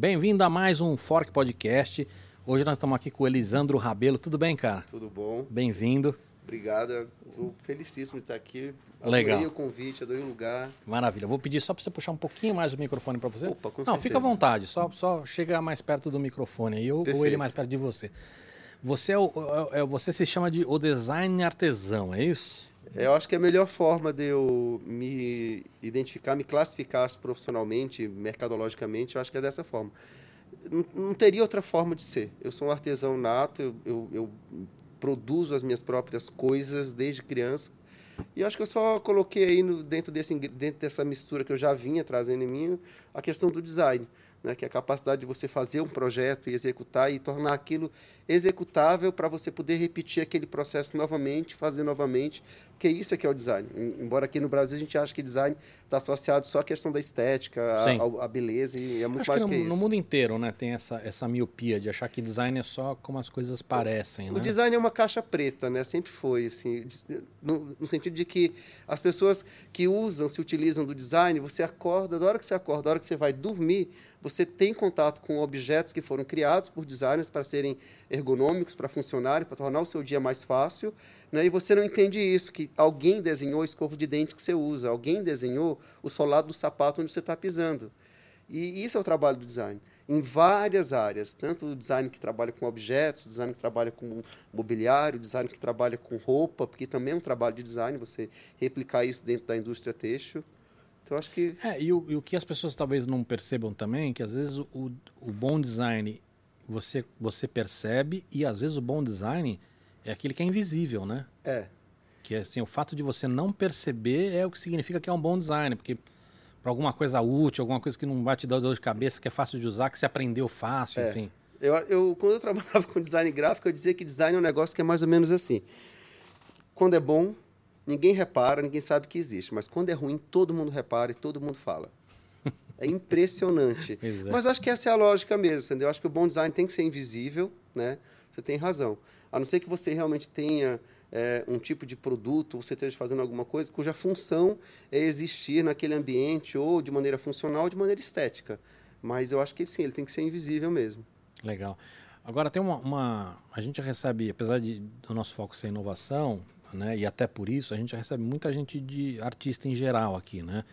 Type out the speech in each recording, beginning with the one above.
Bem-vindo a mais um Fork Podcast. Hoje nós estamos aqui com o Elisandro Rabelo. Tudo bem, cara? Tudo bom. Bem-vindo. Obrigado. Estou felicíssimo de estar aqui. Legal. Adorei o convite, adorei o lugar. Maravilha. Vou pedir só para você puxar um pouquinho mais o microfone para você. Opa, com Não, certeza. fica à vontade. Só, só chega mais perto do microfone aí ou, ou ele mais perto de você. Você, é o, é- é- você se chama de o design artesão, é isso? É, Eu acho que a melhor forma de eu me identificar, me classificar profissionalmente, mercadologicamente, eu acho que é dessa forma. Não, não teria outra forma de ser. Eu sou um artesão nato, eu, eu- eu produzo as minhas próprias coisas desde criança. E acho que eu só coloquei aí no- dentro, desse, dentro dessa mistura que eu já vinha trazendo em mim a questão do design, né? que é a capacidade de você fazer um projeto e executar e tornar aquilo executável para você poder repetir aquele processo novamente, fazer novamente, porque isso é que é o design. Em- Embora aqui no Brasil a gente ache que design está associado só à questão da estética, à, à beleza, e é muito Acho mais que que, no, isso. no mundo inteiro, né, tem essa, essa miopia de achar que design é só como as coisas parecem, O né? design é uma caixa preta, né? Sempre foi, assim, no, no sentido de que as pessoas que usam, se utilizam do design, você acorda, da hora que você acorda, da hora que você vai dormir, você tem contato com objetos que foram criados por designers para serem ergonômicos, para funcionarem, para tornar o seu dia mais fácil, né? E você não entende isso, que alguém desenhou a escova de dente que você usa, alguém desenhou o solado do sapato onde você está pisando. E isso é o trabalho do design. Em várias áreas, tanto o design que trabalha com objetos, o design que trabalha com mobiliário, o design que trabalha com roupa, porque também é um trabalho de design, você replicar isso dentro da indústria têxtil. Então, acho que É, e o, e o que as pessoas talvez não percebam também, que às vezes o, o- bom design você, você percebe e às vezes o bom design é aquele que é invisível, né? é. Que assim, o fato de você não perceber é o que significa que é um bom design, porque para alguma coisa útil, alguma coisa que não vai te dar dor de cabeça, que é fácil de usar, que você aprendeu fácil, É. enfim. Eu, eu, quando eu trabalhava com design gráfico, eu dizia que design é um negócio que é mais ou menos assim. Quando é bom, ninguém repara, ninguém sabe que existe. Mas quando é ruim, todo mundo repara e todo mundo fala. É impressionante. Mas acho que essa é a lógica mesmo, entendeu? Acho que o bom design tem que ser invisível, né? Você tem razão. A não ser que você realmente tenha é, um tipo de produto, ou você esteja fazendo alguma coisa cuja função é existir naquele ambiente, ou de maneira funcional, ou de maneira estética. Mas eu acho que sim, ele tem que ser invisível mesmo. Legal. Agora tem uma, uma- a gente recebe, apesar de do nosso foco ser inovação, né, e até por isso a gente recebe muita gente de artista em geral aqui, né,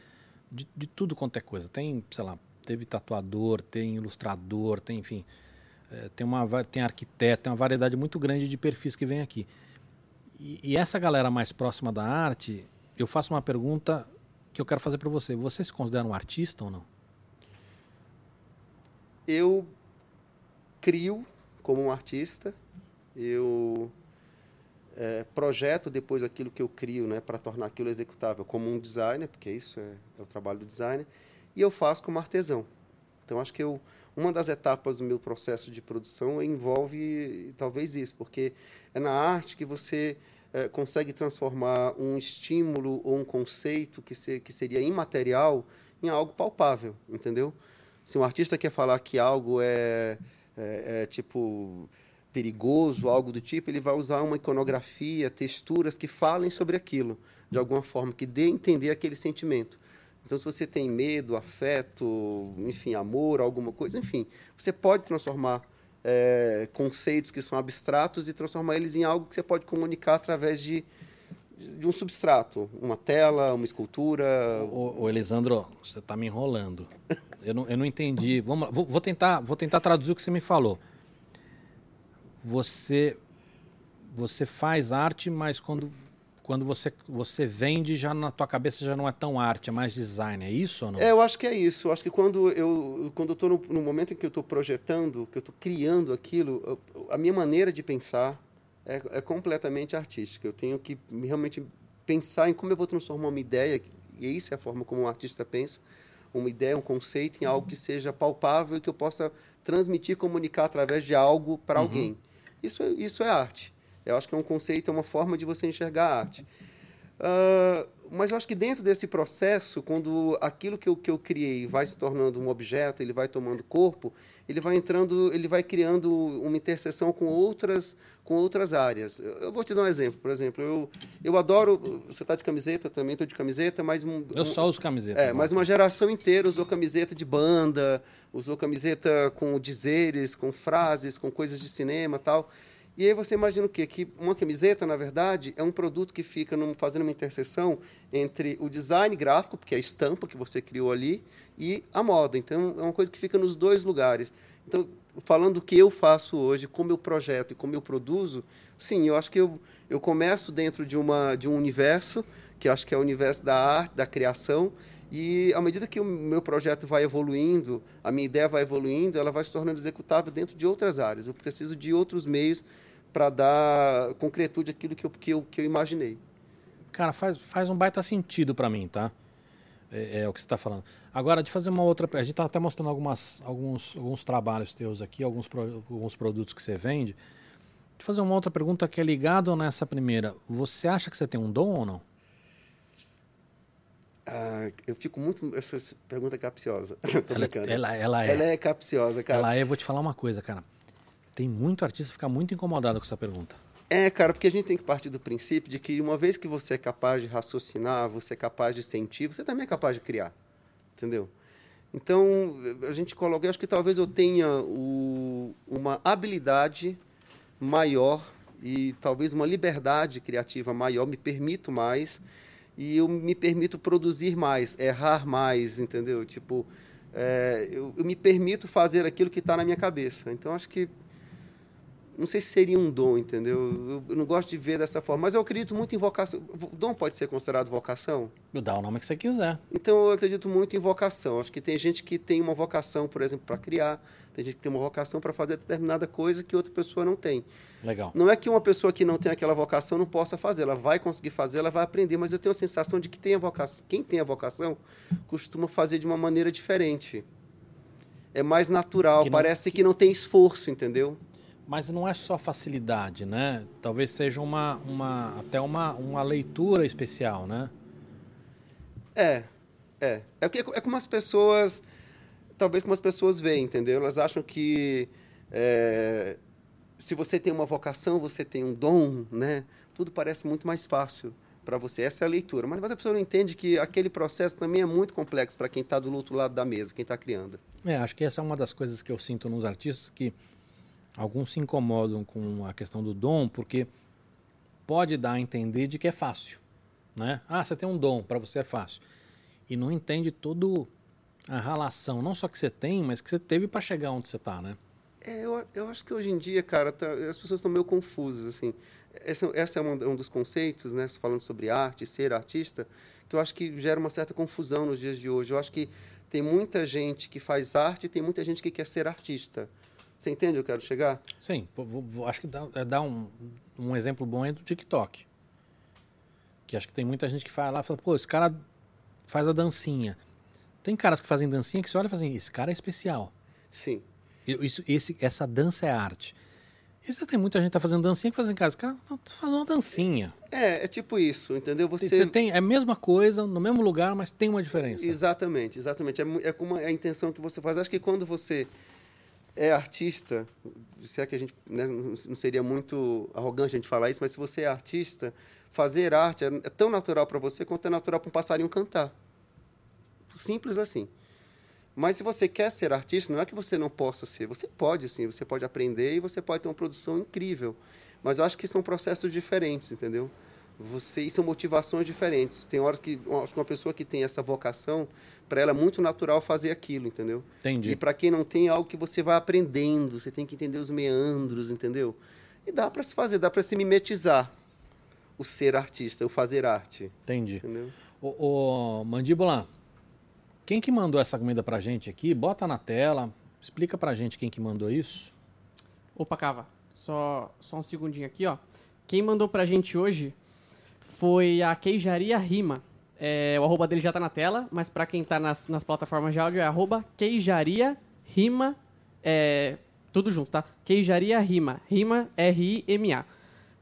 de, de tudo quanto é coisa. Tem, sei lá, teve tatuador, tem ilustrador, tem, enfim, eh, tem uma, tem arquiteto, tem uma variedade muito grande de perfis que vem aqui. E, e essa galera mais próxima da arte, eu faço uma pergunta que eu quero fazer para você. Você se considera um artista ou não? eu crio como um artista, eu é, projeto depois aquilo que eu crio, né, para tornar aquilo executável como um designer, porque isso é, é o trabalho do designer, e eu faço como artesão. Então acho que eu, uma das etapas do meu processo de produção envolve talvez isso, porque é na arte que você é, consegue transformar um estímulo ou um conceito que, se, que seria imaterial em algo palpável, entendeu? Se um artista quer falar que algo é, é, é, tipo perigoso, algo do tipo, ele vai usar uma iconografia, texturas que falem sobre aquilo, de alguma forma, que dê a entender aquele sentimento. Então, se você tem medo, afeto, enfim, amor, alguma coisa, enfim, você pode transformar é, conceitos que são abstratos e transformar eles em algo que você pode comunicar através de, de um substrato, uma tela, uma escultura. Ô, ô, Elisandro, você está me enrolando. Eu não, eu não entendi. Vamos vou, vou tentar, vou tentar traduzir o que você me falou. Você, você faz arte, mas quando, quando você, você vende, já na tua cabeça já não é tão arte, é mais design. É isso ou não? É, eu acho que é isso. Eu acho que quando eu quando estou no, no momento em que eu estou projetando, que eu estou criando aquilo, eu- a minha maneira de pensar é, é completamente artística. Eu tenho que realmente pensar em como eu vou transformar uma ideia, e isso é a forma como um artista pensa, uma ideia, um conceito em algo que seja palpável e que eu possa transmitir, comunicar através de algo para alguém. Isso é, isso é arte. Eu acho que é um conceito, é uma forma de você enxergar a arte. Uh, mas eu acho que dentro desse processo, quando aquilo que eu, que eu criei vai se tornando um objeto, ele vai tomando corpo, ele vai entrando, ele vai criando uma interseção com outras, com outras áreas. Eu, eu vou te dar um exemplo. Por exemplo, eu, eu adoro. Você está de camiseta, também estou de camiseta, mas. Um, eu só uso camiseta. É, mas uma geração inteira usou camiseta de banda, usou camiseta com dizeres, com frases, com coisas de cinema tal. E aí você imagina o quê? Que uma camiseta, na verdade, é um produto que fica num, fazendo uma interseção entre o design gráfico, porque é a estampa que você criou ali, e a moda. Então, é uma coisa que fica nos dois lugares. Então, falando do que eu faço hoje, como eu projeto e como eu produzo, sim, eu acho que eu, eu começo dentro de, uma, de um universo, que acho que é o universo da arte, da criação, e à medida que o meu projeto vai evoluindo, a minha ideia vai evoluindo, ela vai se tornando executável dentro de outras áreas. Eu preciso de outros meios para dar concretude àquilo que eu, que eu, que eu imaginei. Cara, faz, faz um baita sentido para mim, tá? É, é, o que você está falando. Agora, de fazer uma outra. A gente está até mostrando algumas, alguns, alguns trabalhos teus aqui, alguns, pro, alguns produtos que você vende. De fazer uma outra pergunta que é ligada nessa primeira. Você acha que você tem um dom ou não? Ah, eu fico muito. Essa pergunta é capciosa. ela, ela, ela, é. Ela é capciosa, cara. Ela é, vou te falar uma coisa, cara. Tem muito artista que fica muito incomodado com essa pergunta. É, cara, porque a gente tem que partir do princípio de que uma vez que você é capaz de raciocinar, você é capaz de sentir, você também é capaz de criar. Entendeu? Então, a gente coloca, eu acho que talvez eu tenha o, uma habilidade maior e talvez uma liberdade criativa maior, me permito mais e eu me permito produzir mais, errar mais, entendeu? Tipo, é, eu, eu me permito fazer aquilo que está na minha cabeça. Então, acho que não sei se seria um dom, entendeu? Eu, não gosto de ver dessa forma, mas eu acredito muito em vocação. Dom pode ser considerado vocação? Dá o nome que você quiser. Então eu acredito muito em vocação. Acho que tem gente que tem uma vocação, por exemplo, para criar, tem gente que tem uma vocação para fazer determinada coisa que outra pessoa não tem. Legal. Não é que uma pessoa que não tem aquela vocação não possa fazer, ela vai conseguir fazer, ela vai aprender, mas eu tenho a sensação de que tem a vocação, quem tem a vocação costuma fazer de uma maneira diferente. É mais natural, que não, parece que não tem esforço, entendeu? Mas não é só facilidade, né? Talvez seja uma, uma até uma, uma leitura especial, né? É, é. É, é como as pessoas, talvez como as pessoas veem, entendeu? Elas acham que é, se você tem uma vocação, você tem um dom, né? Tudo parece muito mais fácil para você. Essa é a leitura. Mas a pessoa não entende que aquele processo também é muito complexo para quem está do outro lado da mesa, quem está criando. É, acho que essa é uma das coisas que eu sinto nos artistas que Alguns se incomodam com a questão do dom porque pode dar a entender de que é fácil, né? Ah, você tem um dom, para você é fácil. E não entende todo a relação, não só que você tem, mas que você teve para chegar onde você está, né? É, eu, eu acho que hoje em dia, cara, tá, as pessoas estão meio confusas, assim. Essa, essa é um, dos conceitos, né, falando sobre arte, ser artista, que eu acho que gera uma certa confusão nos dias de hoje. Eu acho que tem muita gente que faz arte tem muita gente que quer ser artista. Você entende onde eu quero chegar? Sim, acho que dá, é, dá um, um exemplo bom é do TikTok. Que acho que tem muita gente que fala lá e fala, pô, esse cara faz a dancinha. Tem caras que fazem dancinha que você olha e fala assim, esse cara é especial. Sim. Isso, esse, essa dança é arte. E você tem muita gente que tá fazendo dancinha que fazem casa. Esse cara tá fazendo uma dancinha. É, é tipo isso, entendeu? Você... você tem é a mesma coisa, no mesmo lugar, mas tem uma diferença. Exatamente, exatamente. É, é como a intenção que você faz. Acho que quando você é artista, se é que a gente né, não seria muito arrogante a gente falar isso, mas se você é artista, fazer arte é, é tão natural para você quanto é natural para um passarinho cantar. Simples assim. Mas se você quer ser artista, não é que você não possa ser. Você pode, sim. Você pode aprender e você pode ter uma produção incrível. Mas eu acho que são processos diferentes, entendeu? Você, são motivações diferentes. Tem horas que acho que uma pessoa que tem essa vocação, para ela é muito natural fazer aquilo, entendeu? Entendi. E para quem não tem, é algo que você vai aprendendo, você tem que entender os meandros, entendeu? E dá para se fazer, dá para se mimetizar o ser artista, o fazer arte. Entendi. Entendeu? O, o Mandíbula, quem que mandou essa comida pra gente aqui? Bota na tela, explica pra gente quem que mandou isso. Opa, Cava, só, só um segundinho aqui, ó. Quem mandou pra gente hoje foi a Queijaria Rima. É, o arroba dele já tá na tela, mas para quem tá nas, nas, plataformas de áudio é arroba Queijaria Rima, é, tudo junto, tá? Queijaria Rima, Rima R-I-M-A.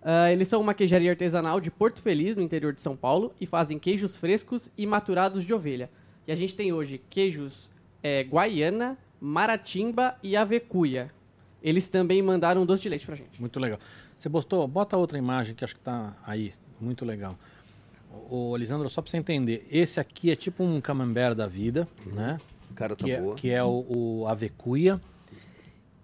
Ah, eles são uma queijaria artesanal de Porto Feliz, no interior de São Paulo, e fazem queijos frescos e maturados de ovelha. E a gente tem hoje queijos é, Guaiana, Maratimba e Avecuia. Eles também mandaram um doce de leite pra gente. Muito legal. Você postou, bota outra imagem que acho que tá aí. Muito legal. O, Lisandro, só pra você entender, esse aqui é tipo um camembert da vida, né? Cara, tá Que é, boa. que é o, o avecuia.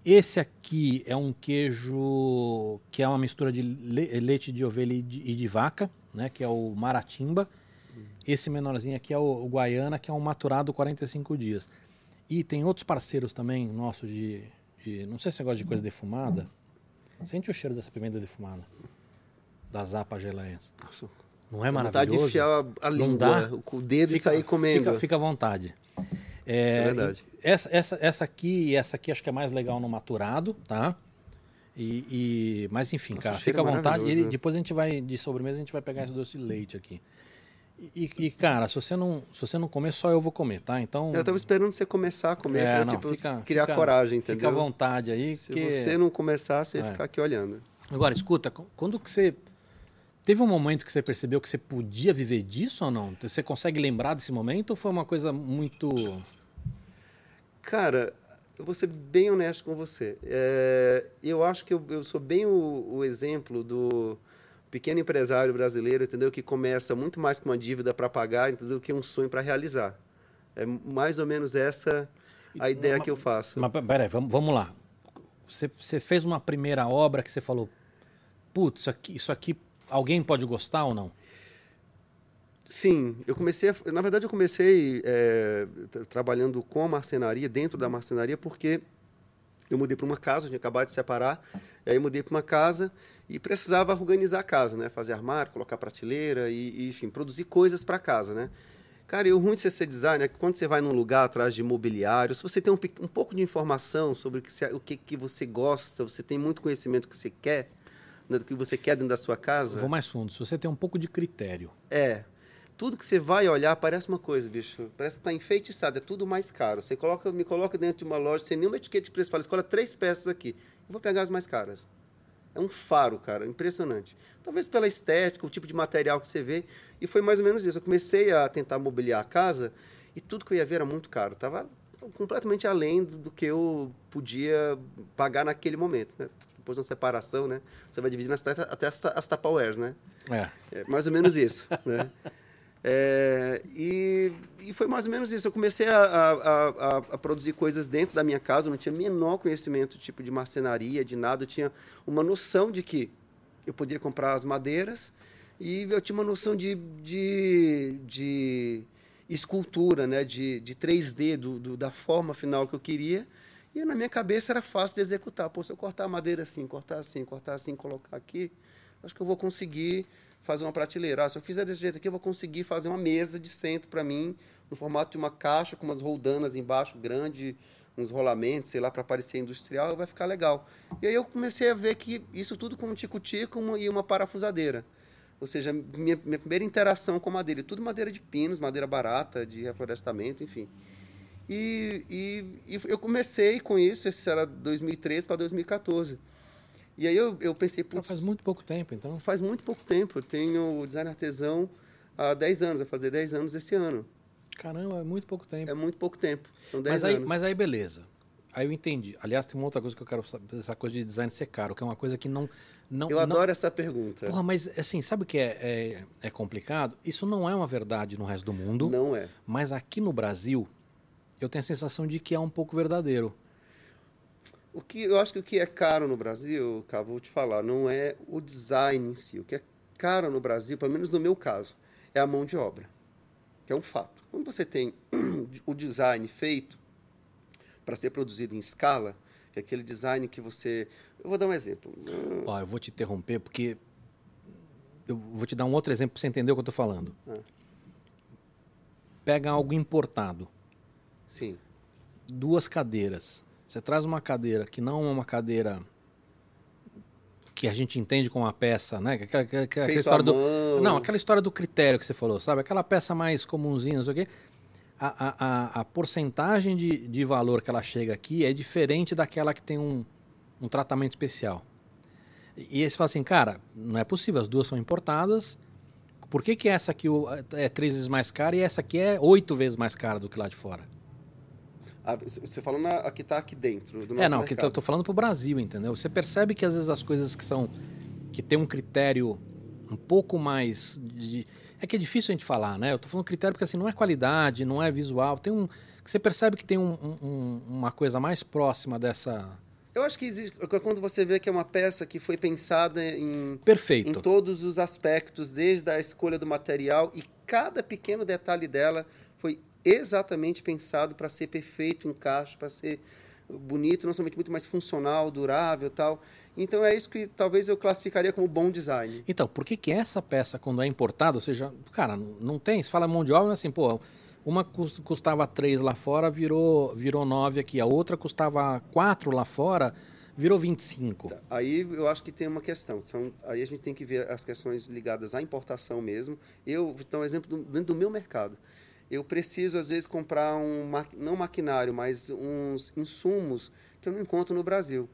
Esse aqui é um queijo que é uma mistura de le- leite de ovelha e de, e de vaca, né? Que é o maratimba. Esse menorzinho aqui é o, o guaiana, que é um maturado 45 dias. E tem outros parceiros também nossos de, de- Não sei se você gosta de coisa defumada. Sente o cheiro dessa pimenta defumada. Das zapa geleias. Nossa, Não é dá vontade de maravilhoso? enfiar a língua, o dedo e sair comendo. Fica, fica à vontade. É verdade. Essa, essa, essa aqui e essa aqui acho que é mais legal no maturado, tá? E, e- mas enfim, Nossa, cara, fica à é vontade. maravilhoso, E depois a gente vai, de sobremesa, a gente vai pegar esse doce de leite aqui. E, e, cara, se você, não, se você não comer, só eu vou comer, tá? Então. Eu tava esperando você começar a comer, É, pra, não, tipo, fica- criar fica- coragem, Fica à entendeu? vontade aí. Se que... você não começar, você ia É. ficar aqui olhando. Agora, escuta, qu- quando que você. Teve um momento que você percebeu que você podia viver disso ou não? Você consegue lembrar desse momento ou foi uma coisa muito. Cara, eu vou ser bem honesto com você. É, eu acho que eu, eu sou bem o, o exemplo do pequeno empresário brasileiro, entendeu? Que começa muito mais com uma dívida para pagar, entendeu? Do que um sonho para realizar. É mais ou menos essa a ideia que eu faço. Mas pe- peraí, vamos, vamos lá. Você, você fez uma primeira obra que você falou, putz, isso aqui, isso aqui alguém pode gostar ou não? Sim, eu comecei, a- na verdade eu comecei é, tra- trabalhando com a marcenaria, dentro da marcenaria, porque eu mudei para uma casa, eu tinha acabado de separar, aí mudei para uma casa e precisava organizar a casa, né? Fazer armário, colocar prateleira e, e, enfim, produzir coisas para casa, né? Cara, e o ruim de você ser designer é que quando você vai num lugar atrás de imobiliário, se você tem um, um pouco de informação sobre o que, você, o que, que você gosta, você tem muito conhecimento que você quer, do que você quer dentro da sua casa... Eu vou mais fundo. Se você tem um pouco de critério, É. Tudo que você vai olhar parece uma coisa, bicho. Parece que tá enfeitiçado, é tudo mais caro. Você coloca, me coloca dentro de uma loja sem nenhuma etiqueta de preço, fala, escolha três peças aqui. Eu vou pegar as mais caras. É um faro, cara, impressionante. Talvez pela estética, o tipo de material que você vê. E foi mais ou menos isso. Eu comecei a tentar mobiliar a casa e tudo que eu ia ver era muito caro. Tava completamente além do, do que eu podia pagar naquele momento, né? Depois de uma separação, né? Você vai dividindo até, até as, as Tupperwares, né? é. É mais ou menos isso, né? É, e, e foi mais ou menos isso. Eu comecei a, a- a- a produzir coisas dentro da minha casa, eu não tinha menor conhecimento tipo de marcenaria, de nada. Eu tinha uma noção de que eu podia comprar as madeiras e eu tinha uma noção de, de, de escultura, né? de, de 3D, do, do- da forma final que eu queria. E na minha cabeça era fácil de executar. Pô, se eu cortar a madeira assim, cortar assim, cortar assim, colocar aqui, acho que eu vou conseguir fazer uma prateleira. Ah, se eu fizer desse jeito aqui, eu vou conseguir fazer uma mesa de centro para mim, no formato de uma caixa, com umas roldanas embaixo, grande, uns rolamentos, sei lá, para parecer industrial, vai ficar legal. E aí eu comecei a ver que isso tudo com um tico-tico e uma parafusadeira. Ou seja, minha, minha primeira interação com madeira. Tudo madeira de pinos, madeira barata, de reflorestamento, enfim. E, e, e eu comecei com isso, esse era 2013 para 2014. E aí eu, eu pensei, putz, faz muito pouco tempo, então. faz muito pouco tempo. Eu tenho design artesão há 10 anos, vai fazer 10 anos esse ano. Caramba, é muito pouco tempo. É muito pouco tempo. São 10 Mas aí, anos. mas aí, beleza. Aí eu entendi. Aliás, tem uma outra coisa que eu quero saber, essa coisa de design ser caro, que é uma coisa que não. não eu não- adoro essa pergunta. Porra, mas assim, sabe o que é, é, é complicado? Isso não é uma verdade no resto do mundo, Não é. mas aqui no Brasil, eu tenho a sensação de que é um pouco verdadeiro. O que eu acho que o que é caro no Brasil, cara, vou te falar, não é o design em si. O que é caro no Brasil, pelo menos no meu caso, é a mão de obra. Que é um fato. Quando você tem o design feito para ser produzido em escala, que é aquele design que você. Eu vou dar um exemplo. Ó, eu vou te interromper porque eu vou te dar um outro exemplo para você entender o que eu tô falando. Ah. Pega algo importado, Sim. duas cadeiras. Você traz uma cadeira que não é uma cadeira que a gente entende como uma peça, né? Aquela, aquela- aquela Feito história à do. Não, aquela história do critério que você falou, sabe? Aquela peça mais comunzinha, não sei o quê. A, a, a, a porcentagem de, de valor que ela chega aqui é diferente daquela que tem um, um tratamento especial. E aí você fala assim, cara, não é possível, as duas são importadas. Por que, que essa aqui é três vezes mais cara e essa aqui é oito vezes mais cara do que lá de fora? Ah, você falando a que está aqui dentro do nosso É, não, mercado. que eu tô falando pro Brasil, entendeu? Você percebe que às vezes as coisas que são. que tem um critério um pouco mais. De, é que é difícil a gente falar, né? Eu tô falando critério porque assim, não é qualidade, não é visual. Tem um. Você percebe que tem um- um- uma coisa mais próxima dessa. Eu acho que existe. Quando você vê que é uma peça que foi pensada em, em Perfeito. todos os aspectos, desde a escolha do material e cada pequeno detalhe dela exatamente pensado para ser perfeito, encaixe, para ser bonito, não somente muito mais funcional, durável, tal. Então é isso que talvez eu classificaria como bom design. Então, por que, que essa peça, quando é importada, ou seja, cara, não tem, se fala mão de obra, assim, pô, uma cus- custava 3 lá fora, virou, virou 9 aqui, a outra custava 4 lá fora, virou 25. Aí eu acho que tem uma questão. São, aí a gente tem que ver as questões ligadas à importação mesmo. Eu um exemplo do- dentro do meu mercado. Eu preciso, às vezes, comprar um, não maquinário, mas uns insumos que eu não encontro no Brasil.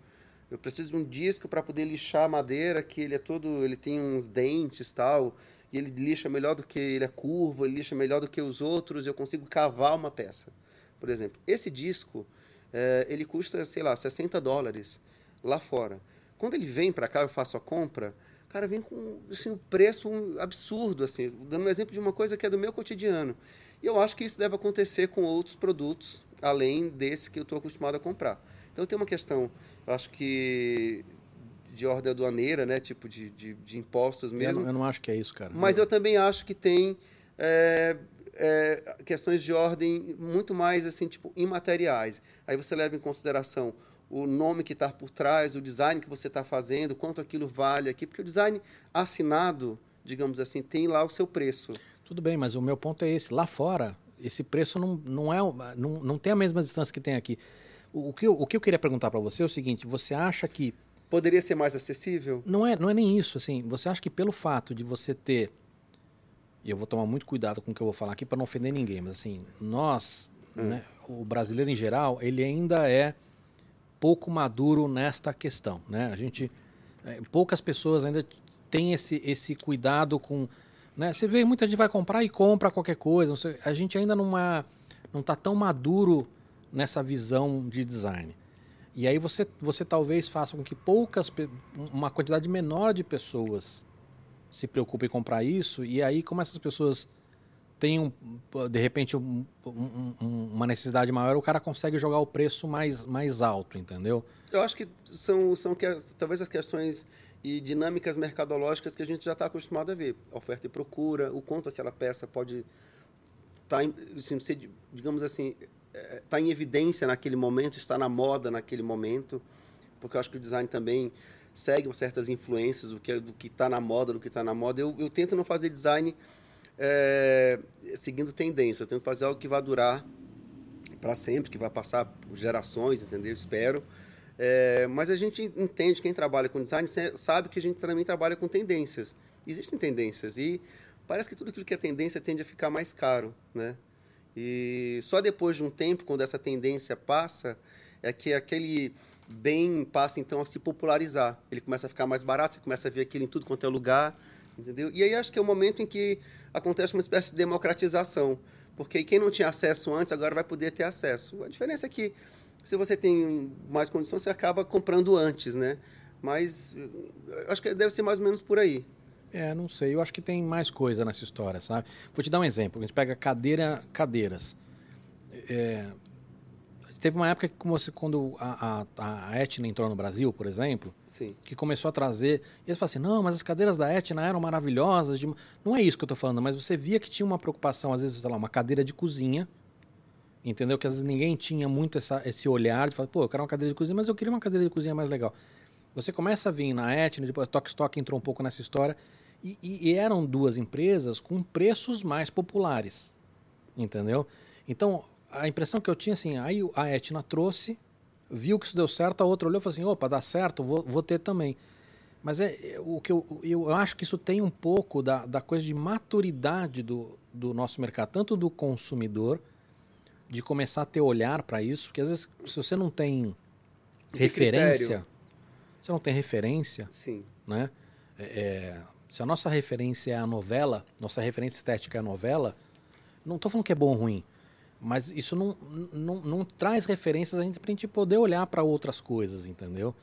Eu preciso de um disco para poder lixar a madeira, que ele é todo, ele tem uns dentes tal, e ele lixa melhor do que ele é curvo, ele lixa melhor do que os outros, eu consigo cavar uma peça. Por exemplo, esse disco, eh, ele custa, sei lá, 60 dólares lá fora. Quando ele vem para cá, eu faço a compra, cara, vem com assim, um preço absurdo, assim, dando um exemplo de uma coisa que é do meu cotidiano. E eu acho que isso deve acontecer com outros produtos, além desse que eu estou acostumado a comprar. Então tem uma questão, eu acho que de ordem aduaneira, né, tipo de, de, de impostos Eu mesmo, não, eu não acho que é isso, cara. mas eu também acho que tem é, é, questões de ordem muito mais assim, tipo, imateriais. Aí você leva em consideração o nome que está por trás, o design que você está fazendo, quanto aquilo vale aqui, porque o design assinado, digamos assim, tem lá o seu preço. Tudo bem, mas o meu ponto é esse. Lá fora, esse preço não, não, é, não, não tem a mesma distância que tem aqui. O, o que, eu, o que eu queria perguntar para você é o seguinte: você acha que Poderia ser mais acessível? não é, não é nem isso, assim. Você acha que pelo fato de você ter. E eu vou tomar muito cuidado com o que eu vou falar aqui para não ofender ninguém, mas assim, nós, né, o brasileiro em geral, ele ainda é pouco maduro nesta questão, né? A gente. é, poucas pessoas ainda têm esse, esse cuidado com. Né? Você vê, muita gente vai comprar e compra qualquer coisa. sei, a gente ainda não é, não está tão maduro nessa visão de design. E aí você, você talvez faça com que poucas, uma quantidade menor de pessoas se preocupem em comprar isso, e aí como essas pessoas têm, um, de repente, um- um- uma necessidade maior, o cara consegue jogar o preço mais, mais alto, entendeu? Eu acho que são, são que, talvez as questões e dinâmicas mercadológicas que a gente já está acostumado a ver. Oferta e procura, o quanto aquela peça pode estar, assim, digamos assim, está em evidência naquele momento, está na moda naquele momento, porque eu acho que o design também segue certas influências do que do que está na moda, do que está na moda. Eu, eu tento não fazer design é, seguindo tendência, eu tento fazer algo que vai durar para sempre, que vai passar por gerações, entendeu? Espero. É, mas a gente entende, quem trabalha com design sabe que a gente também trabalha com tendências. Existem tendências e parece que tudo aquilo que é tendência tende a ficar mais caro, né? E só depois de um tempo, quando essa tendência passa, é que aquele bem passa então a se popularizar. Ele começa a ficar mais barato, você começa a ver aquilo em tudo quanto é lugar, entendeu? E aí acho que é o momento em que acontece uma espécie de democratização, porque quem não tinha acesso antes agora vai poder ter acesso. A diferença é que se você tem mais condições, você acaba comprando antes, né? Mas acho que deve ser mais ou menos por aí. É, não sei. Eu acho que tem mais coisa nessa história, sabe? Vou te dar um exemplo. A gente pega cadeira, cadeiras. É, teve uma época que você, quando a, a, a Etna entrou no Brasil, por exemplo, Sim. que começou a trazer. E eles falam assim: não, mas as cadeiras da Etna eram maravilhosas. de- Não é isso que eu estou falando, mas você via que tinha uma preocupação, às vezes, sei lá, uma cadeira de cozinha. Entendeu? Que às vezes ninguém tinha muito essa, esse olhar de falar, pô, eu quero uma cadeira de cozinha, mas eu queria uma cadeira de cozinha mais legal. Você começa a vir na Etna, depois a Tok Stock entrou um pouco nessa história, e, e- eram duas empresas com preços mais populares. Entendeu? Então, a impressão que eu tinha assim, aí a Etna trouxe, viu que isso deu certo, a outra olhou e falou assim, opa, dá certo, vou, vou ter também. Mas é, é, o que eu, eu acho que isso tem um pouco da, da coisa de maturidade do, do nosso mercado, tanto do consumidor, de começar a ter olhar para isso, porque às vezes se você não tem referência, critério? você não tem referência, Sim. né? É, é, se a nossa referência é a novela, nossa referência estética é a novela, não estou falando que é bom ou ruim, mas isso não, não, não traz referências a gente para a gente poder olhar para outras coisas, entendeu?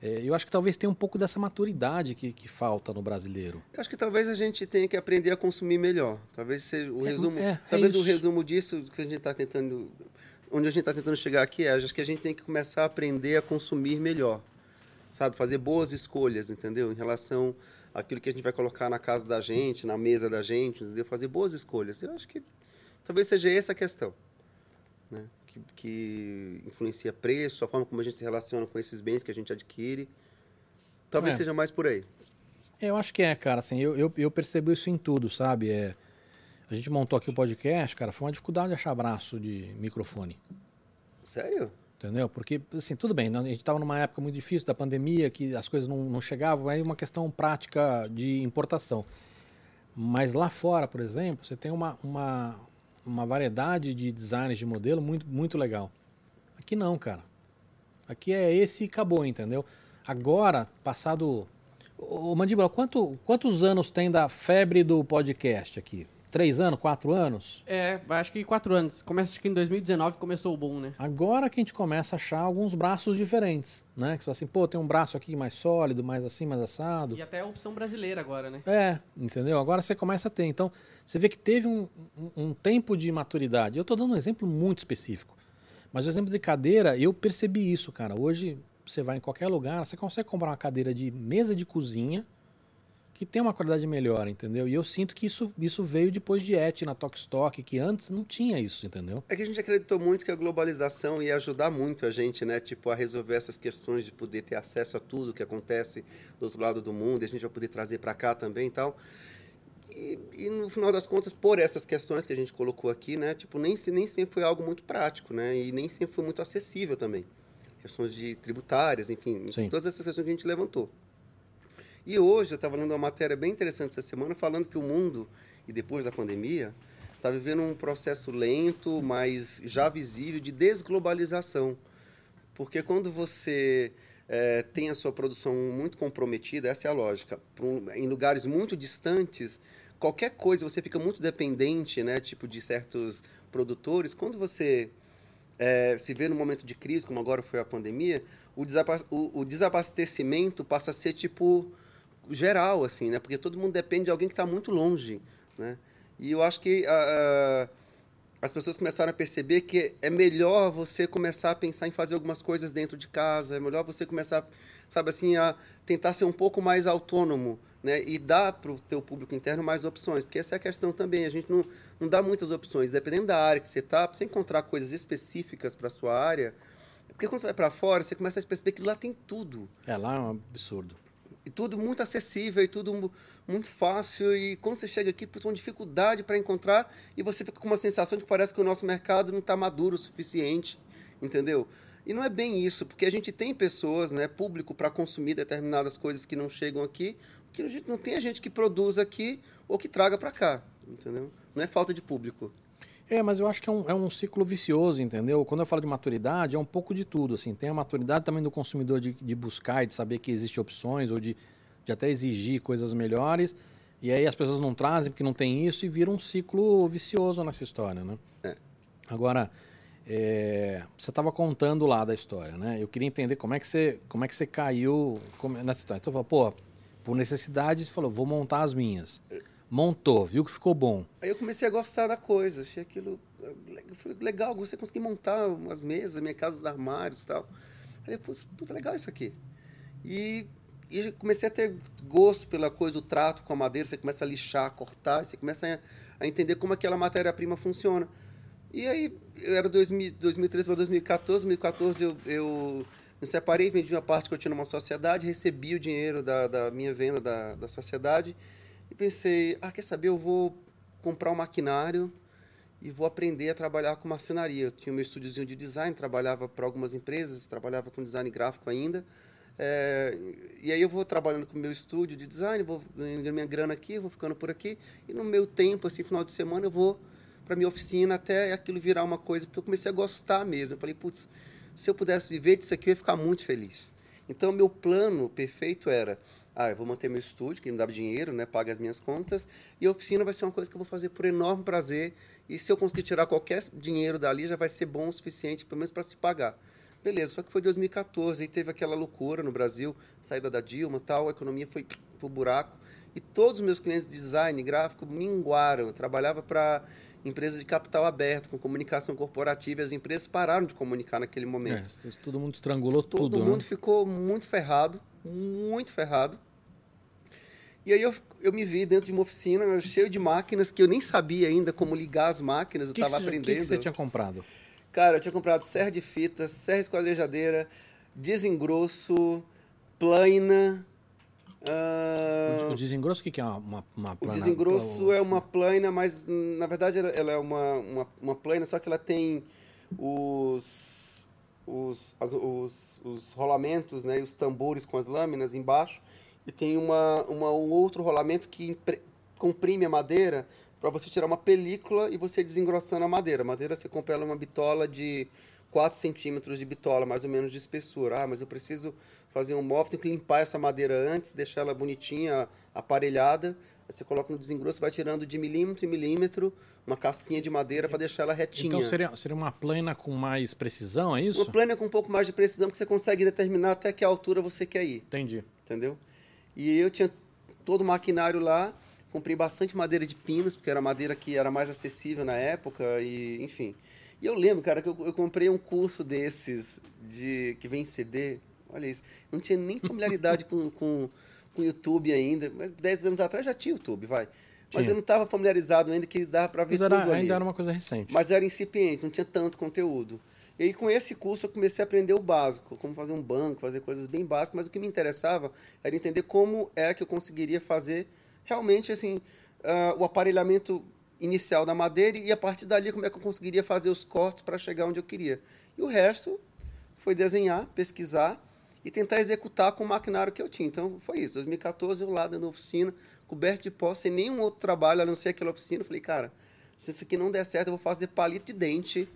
É, eu acho que talvez tenha um pouco dessa maturidade que, que falta no brasileiro. Eu acho que talvez a gente tenha que aprender a consumir melhor. Talvez seja o É, resumo. é, é talvez o resumo disso que a gente está tentando. Onde a gente está tentando chegar aqui é, acho que a gente tem que começar a aprender a consumir melhor. Sabe? Fazer boas escolhas, entendeu? Em relação àquilo que a gente vai colocar na casa da gente, na mesa da gente, entendeu? Fazer boas escolhas. Eu acho que talvez seja essa a questão. Né? Que, que influencia preço, a forma como a gente se relaciona com esses bens que a gente adquire. Talvez É. seja mais por aí. Eu acho que é, cara, assim, eu, eu, eu percebo isso em tudo, sabe? É, a gente montou aqui o podcast, cara, foi uma dificuldade achar braço de microfone. Sério? Entendeu? Porque, assim, tudo bem, a gente estava numa época muito difícil da pandemia, que as coisas não, não chegavam, aí uma questão prática de importação. Mas lá fora, por exemplo, você tem uma, uma, uma variedade de designs de modelo muito, muito legal. Aqui não, cara. Aqui é esse e acabou, entendeu? Agora, passado. Ô, Mandíbula, quanto, quantos anos tem da febre do podcast aqui? Três anos, quatro anos? É, acho que quatro anos. Começa acho que em 2019 começou o boom, né? Agora que a gente começa a achar alguns braços diferentes, né? Que você fala assim, pô, tem um braço aqui mais sólido, mais assim, mais assado. E até a opção brasileira agora, né? É, entendeu? Agora você começa a ter. Então, você vê que teve um, um, um tempo de maturidade. Eu estou dando um exemplo muito específico. Mas o exemplo de cadeira, eu percebi isso, cara. Hoje, você vai em qualquer lugar, você consegue comprar uma cadeira de mesa de cozinha que tem uma qualidade melhor, entendeu? E eu sinto que isso, isso veio depois de Et na Tokstok, que antes não tinha isso, entendeu? É que a gente acreditou muito que a globalização ia ajudar muito a gente, né? Tipo, a resolver essas questões de poder ter acesso a tudo que acontece do outro lado do mundo, e a gente vai poder trazer para cá também e tal. E, e no final das contas, por essas questões que a gente colocou aqui, né? Tipo, nem, nem sempre foi algo muito prático, né? E nem sempre foi muito acessível também. Questões de tributárias, enfim, Sim. todas essas questões que a gente levantou. E hoje eu estava lendo uma matéria bem interessante essa semana falando que o mundo, e depois da pandemia, está vivendo um processo lento, mas já visível de desglobalização. Porque quando você eh, tem a sua produção muito comprometida, essa é a lógica, um- em lugares muito distantes, qualquer coisa você fica muito dependente, né, tipo de certos produtores. Quando você eh, se vê num momento de crise, como agora foi a pandemia, o, o- o desabastecimento passa a ser tipo geral, assim, né? Porque todo mundo depende de alguém que está muito longe, né? E eu acho que ah, ah, as pessoas começaram a perceber que é melhor você começar a pensar em fazer algumas coisas dentro de casa, é melhor você começar, sabe assim, a tentar ser um pouco mais autônomo, né? E dar para o teu público interno mais opções, porque essa é a questão também, a gente não, não dá muitas opções, dependendo da área que você está, para você encontrar coisas específicas para sua área, porque quando você vai para fora, você começa a perceber que lá tem tudo. É, lá é um absurdo. E tudo muito acessível e tudo mu- muito fácil. E quando você chega aqui, putz, uma dificuldade para encontrar e você fica com uma sensação de que parece que o nosso mercado não está maduro o suficiente, entendeu? E não é bem isso, porque a gente tem pessoas, né, público para consumir determinadas coisas que não chegam aqui, porque não tem a gente que produz aqui ou que traga para cá, entendeu? Não é falta de público. É, mas eu acho que é um, é um ciclo vicioso, entendeu? Quando eu falo de maturidade, é um pouco de tudo, assim. Tem a maturidade também do consumidor de, de buscar e de saber que existem opções, ou de, de até exigir coisas melhores, e aí as pessoas não trazem porque não tem isso, e vira um ciclo vicioso nessa história, né? É. Agora, é, você estava contando lá da história, né? Eu queria entender como é que você, como é que você caiu como- nessa história. Então, você falou, pô, por necessidade, você falou, vou montar as minhas. Montou, viu que ficou bom. Aí eu comecei a gostar da coisa, achei aquilo eh, legal, você conseguir montar umas mesas, minha casa, os armários e tal. Falei, putz, puta, legal isso aqui. E, e eu comecei a ter gosto pela coisa, o trato com a madeira, você começa a lixar, cortar, você começa a, a entender como aquela matéria-prima funciona. E aí, eu era 2000, 2013 para 2014, 2014 eu, eu me separei, vendi uma parte que eu tinha numa sociedade, recebi o dinheiro da, da minha venda da, da sociedade pensei, ah, quer saber, eu vou comprar um maquinário e vou aprender a trabalhar com marcenaria. Eu tinha meu estúdiozinho de design, trabalhava para algumas empresas, trabalhava com design gráfico ainda. É, e aí eu vou trabalhando com o meu estúdio de design, vou ganhando minha grana aqui, vou ficando por aqui. E no meu tempo, assim, final de semana, eu vou para minha oficina até aquilo virar uma coisa, porque eu comecei a gostar mesmo. Eu falei, putz, se eu pudesse viver disso aqui, eu ia ficar muito feliz. Então, meu plano perfeito era, ah, eu vou manter meu estúdio, que me dá dinheiro, né, paga as minhas contas, e a oficina vai ser uma coisa que eu vou fazer por enorme prazer, e se eu conseguir tirar qualquer dinheiro dali, já vai ser bom o suficiente, pelo menos para se pagar. Beleza, só que foi 2014, aí teve aquela loucura no Brasil, saída da Dilma tal, a economia foi pro buraco, e todos os meus clientes de design gráfico minguaram. Eu trabalhava para empresas de capital aberto, com comunicação corporativa, e as empresas pararam de comunicar naquele momento. É, todo mundo estrangulou Todo tudo. mundo né? ficou muito ferrado, muito ferrado. E aí eu, eu me vi dentro de uma oficina cheio de máquinas que eu nem sabia ainda como ligar as máquinas, eu que estava aprendendo. O que, que você tinha comprado? Cara, eu tinha comprado serra de fita, serra esquadrejadeira, desengrosso, plana. ah, O desengrosso, o que, que é uma, uma, uma o plana- desengrosso é uma plana, mas na verdade ela- ela é uma, uma, uma plana, só que ela tem os, os, as- os, os rolamentos né, e os tambores com as lâminas embaixo, e tem uma, uma, um outro rolamento que impre- comprime a madeira para você tirar uma película e você desengrossando a madeira. A madeira você compra ela uma bitola de 4 centímetros de bitola, mais ou menos de espessura. Ah, mas eu preciso fazer um móvel, tenho que limpar essa madeira antes, deixar ela bonitinha, aparelhada. Aí você coloca no desengrosso, vai tirando de milímetro em milímetro uma casquinha de madeira para deixar ela retinha. Então seria, seria uma plana com mais precisão, é isso? Uma plana com um pouco mais de precisão, que você consegue determinar até que altura você quer ir, Entendi. entendeu? E eu tinha todo o maquinário lá, comprei bastante madeira de pinos, porque era a madeira que era mais acessível na época, e enfim. E eu lembro, cara, que eu, eu comprei um curso desses, de que vem em CD, olha isso. Eu não tinha nem familiaridade com, com, com YouTube ainda, 10 anos atrás já tinha YouTube, vai. Mas Tinha. eu não estava familiarizado ainda que dava para ver Mas tudo era, ali. ainda era uma coisa recente. Mas era incipiente, não tinha tanto conteúdo. E aí, com esse curso, eu comecei a aprender o básico, como fazer um banco, fazer coisas bem básicas, mas o que me interessava era entender como é que eu conseguiria fazer realmente assim ah, o aparelhamento inicial da madeira e a partir dali como é que eu conseguiria fazer os cortes para chegar onde eu queria. E o resto foi desenhar, pesquisar e tentar executar com o maquinário que eu tinha. Então foi isso. 2014 eu lá dentro da oficina, coberto de pó, sem nenhum outro trabalho a não ser aquela oficina. Eu falei, cara, se isso aqui não der certo, eu vou fazer palito de dente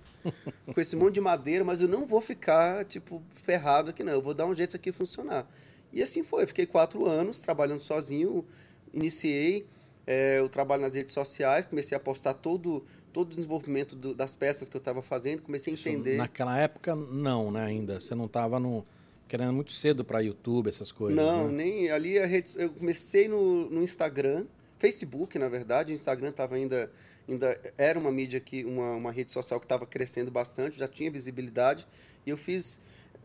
com esse monte de madeira, mas eu não vou ficar, tipo, ferrado aqui, não. Eu vou dar um jeito disso aqui funcionar. E assim foi. Eu fiquei quatro anos trabalhando sozinho, iniciei é, o trabalho nas redes sociais, comecei a postar todo, todo o desenvolvimento do- das peças que eu estava fazendo, comecei a Isso, entender. naquela época, não, né, ainda. Você não estava no, querendo muito cedo para YouTube, essas coisas. Não, né? nem ali a rede, eu comecei no, no Instagram, Facebook, na verdade, o Instagram estava ainda ainda era uma mídia que uma, uma rede social que estava crescendo bastante, já tinha visibilidade, e eu fiz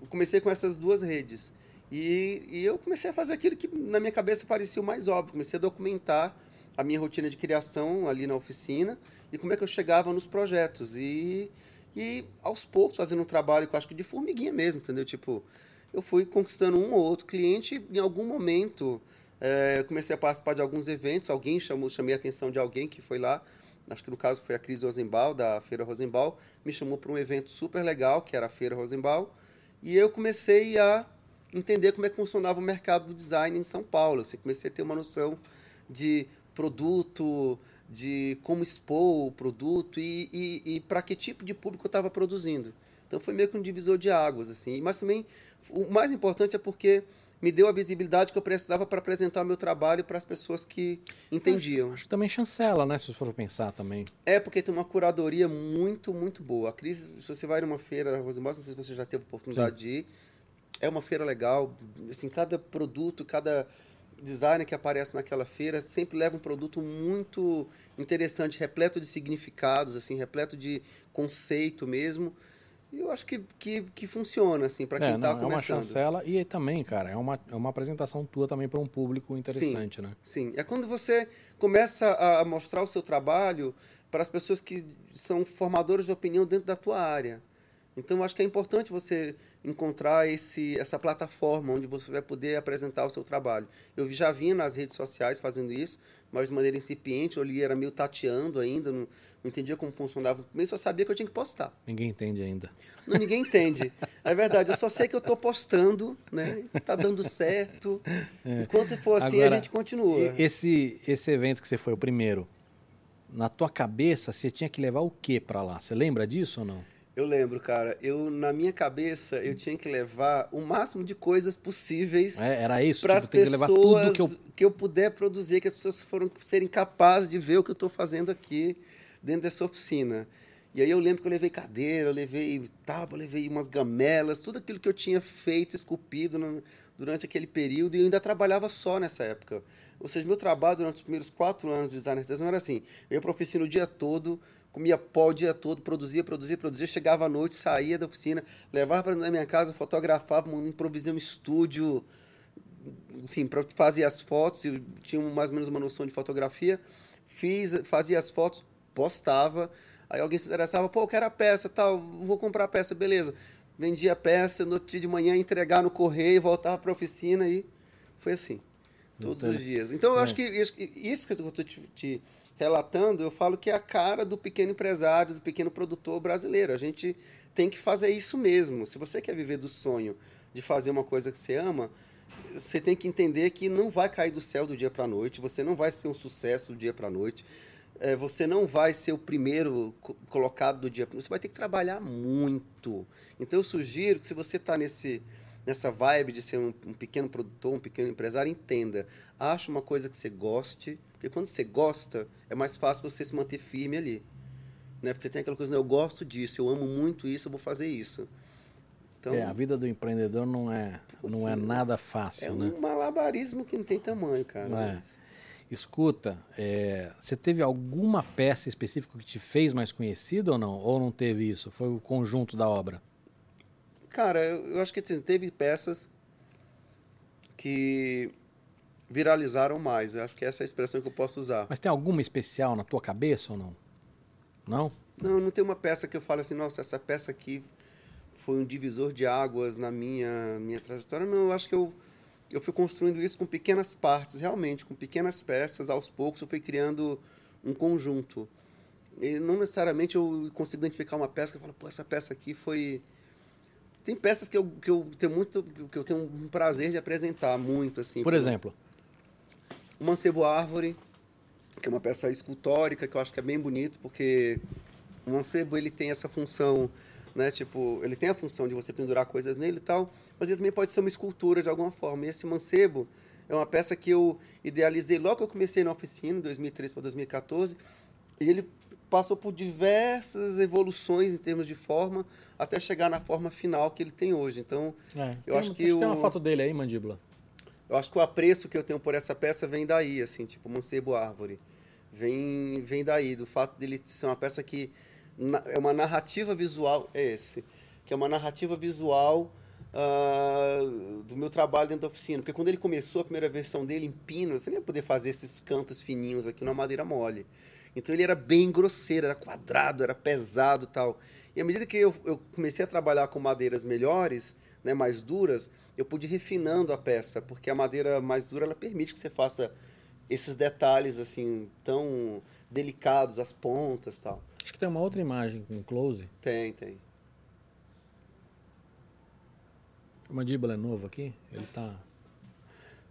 comecei com essas duas redes. E, e eu comecei a fazer aquilo que na minha cabeça parecia o mais óbvio, comecei a documentar a minha rotina de criação ali na oficina e como é que eu chegava nos projetos. E, e aos poucos fazendo um trabalho que eu acho que de formiguinha mesmo, entendeu? Tipo, eu fui conquistando um ou outro cliente em algum momento é, eu comecei a participar de alguns eventos alguém chamou chamei a atenção de alguém que foi lá acho que no caso foi a Cris Rosenbaum da Feira Rosenbaum me chamou para um evento super legal que era a Feira Rosenbaum e eu comecei a entender como é que funcionava o mercado do design em São Paulo assim, comecei a ter uma noção de produto de como expor o produto e, e, e para que tipo de público eu estava produzindo então foi meio que um divisor de águas, assim. Mas também o mais importante é porque me deu a visibilidade que eu precisava para apresentar o meu trabalho para as pessoas que entendiam. Acho que também chancela, né, se você for pensar também. É porque tem uma curadoria muito, muito boa. A Cris, se você vai numa feira da Rosemont, não sei se você já teve oportunidade de ir, é uma feira legal. Assim, cada produto, cada designer que aparece naquela feira sempre leva um produto muito interessante, repleto de significados, assim, repleto de conceito mesmo. E eu acho que, que, que funciona, assim, para quem é, está não, é uma começando. chancela e também, cara, é uma, é uma apresentação tua também para um público interessante, né? Sim, é quando você começa a mostrar o seu trabalho para as pessoas que são formadores de opinião dentro da tua área. Então, eu acho que é importante você encontrar esse, essa plataforma onde você vai poder apresentar o seu trabalho. Eu já vinha nas redes sociais fazendo isso, mas de maneira incipiente, eu ali era meio tateando ainda, não, não entendia como funcionava. Primeiro, só sabia que eu tinha que postar. Ninguém entende ainda. Não, ninguém entende. É verdade, eu só sei que eu estou postando, né? Tá dando certo. Enquanto for assim, Agora, a gente continua. Esse, esse evento que você foi, o primeiro, na tua cabeça, você tinha que levar o que para lá? Você lembra disso ou não? Eu lembro, cara. Eu, na minha cabeça, eu tinha que levar o máximo de coisas possíveis É, era isso? para tipo, as pessoas tudo que eu... que eu puder produzir, que as pessoas foram serem capazes de ver o que eu estou fazendo aqui dentro dessa oficina. E aí eu lembro que eu levei cadeira, eu levei tábua, eu levei umas gamelas, tudo aquilo que eu tinha feito, esculpido no- durante aquele período, e eu ainda trabalhava só nessa época. Ou seja, meu trabalho durante os primeiros quatro anos de design artesão era assim, eu ia para oficina o dia todo, comia pó o dia todo, produzia, produzia, produzia, chegava à noite, saía da oficina, levava para da minha casa, fotografava, improvisei um estúdio, enfim, para fazer as fotos, eu tinha mais ou menos uma noção de fotografia, fiz, fazia as fotos, postava, aí alguém se interessava, pô, eu quero a peça, tal, vou comprar a peça, beleza. Vendia a peça, no dia de manhã entregar no correio, voltava para a oficina e foi assim, todos Então, os dias. Então eu é. acho que isso, isso que eu estou te, te relatando, eu falo que é a cara do pequeno empresário, do pequeno produtor brasileiro. A gente tem que fazer isso mesmo. Se você quer viver do sonho de fazer uma coisa que você ama, você tem que entender que não vai cair do céu do dia para a noite, você não vai ser um sucesso do dia para a noite, é, você não vai ser o primeiro co- colocado do dia para Você vai ter que trabalhar muito. Então eu sugiro que se você está nesse nessa vibe de ser um, um pequeno produtor, um pequeno empresário, entenda. Ache uma coisa que você goste, porque quando você gosta, é mais fácil você se manter firme ali. Né? Porque você tem aquela coisa, não, eu gosto disso, eu amo muito isso, eu vou fazer isso. Então, É, a vida do empreendedor não é, não é Putz, nada é fácil, né? um malabarismo que não tem tamanho, cara. Não é. Escuta, é, você teve alguma peça específica que te fez mais conhecido ou não? Ou não teve isso? Foi o conjunto da obra? Cara, eu, eu acho que assim, teve peças que viralizaram mais. Eu acho que essa é a expressão que eu posso usar. Mas tem alguma especial na tua cabeça ou não? Não? Não, não tem uma peça que eu falo assim, nossa, essa peça aqui foi um divisor de águas na minha, minha trajetória. Não, eu acho que eu, eu fui construindo isso com pequenas partes, realmente, com pequenas peças. Aos poucos eu fui criando um conjunto. E não necessariamente eu consigo identificar uma peça que eu falo, pô, essa peça aqui foi... Tem peças que eu, que eu tenho muito, que eu tenho um prazer de apresentar muito, assim. Por exemplo, O Mancebo Árvore, que é uma peça escultórica que eu acho que é bem bonito, porque o mancebo ele tem essa função, né, tipo, ele tem a função de você pendurar coisas nele e tal, mas ele também pode ser uma escultura de alguma forma. E esse mancebo é uma peça que eu idealizei logo que eu comecei na oficina, em 2013 para 2014, e ele passou por diversas evoluções em termos de forma, até chegar na forma final que ele tem hoje. Então, é, Eu tem, acho que tem o- uma foto dele aí, mandíbula. Eu acho que o apreço que eu tenho por essa peça vem daí, assim, tipo Mancebo Árvore. Vem, vem daí, do fato dele ser uma peça que na- é uma narrativa visual, é esse, que é uma narrativa visual ah, do meu trabalho dentro da oficina. Porque quando ele começou a primeira versão dele em pino, você nem ia poder fazer esses cantos fininhos aqui na madeira mole. Então ele era bem grosseiro, era quadrado, era pesado tal. E à medida que eu, eu comecei a trabalhar com madeiras melhores, né, mais duras, eu pude ir refinando a peça, porque a madeira mais dura ela permite que você faça esses detalhes assim tão delicados, as pontas, e tal. Acho que tem uma outra imagem com close. Tem, tem. O mandíbula é novo aqui? Ele tá.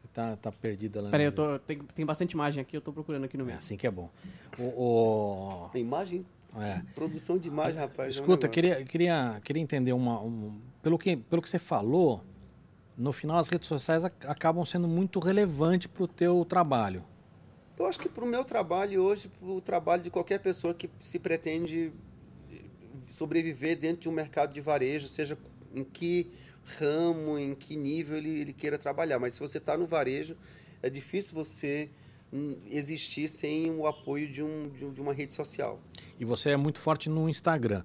Ele tá, tá perdido lá. Peraí, eu tô, tem, tem bastante imagem aqui, eu tô procurando aqui no É meio. assim que é bom. O, Tem imagem, o- é. produção de imagem, rapaz. é um Escuta, queria, queria, queria entender uma. um- pelo, que, pelo que você falou, no final as redes sociais ac- acabam sendo muito relevantes para o teu trabalho. Eu acho que para o meu trabalho hoje, para o trabalho de qualquer pessoa que se pretende sobreviver dentro de um mercado de varejo, seja em que ramo, em que nível ele, ele queira trabalhar. Mas se você está no varejo, é difícil você hum, existir sem o apoio de, um- de uma rede social. E você é muito forte no Instagram.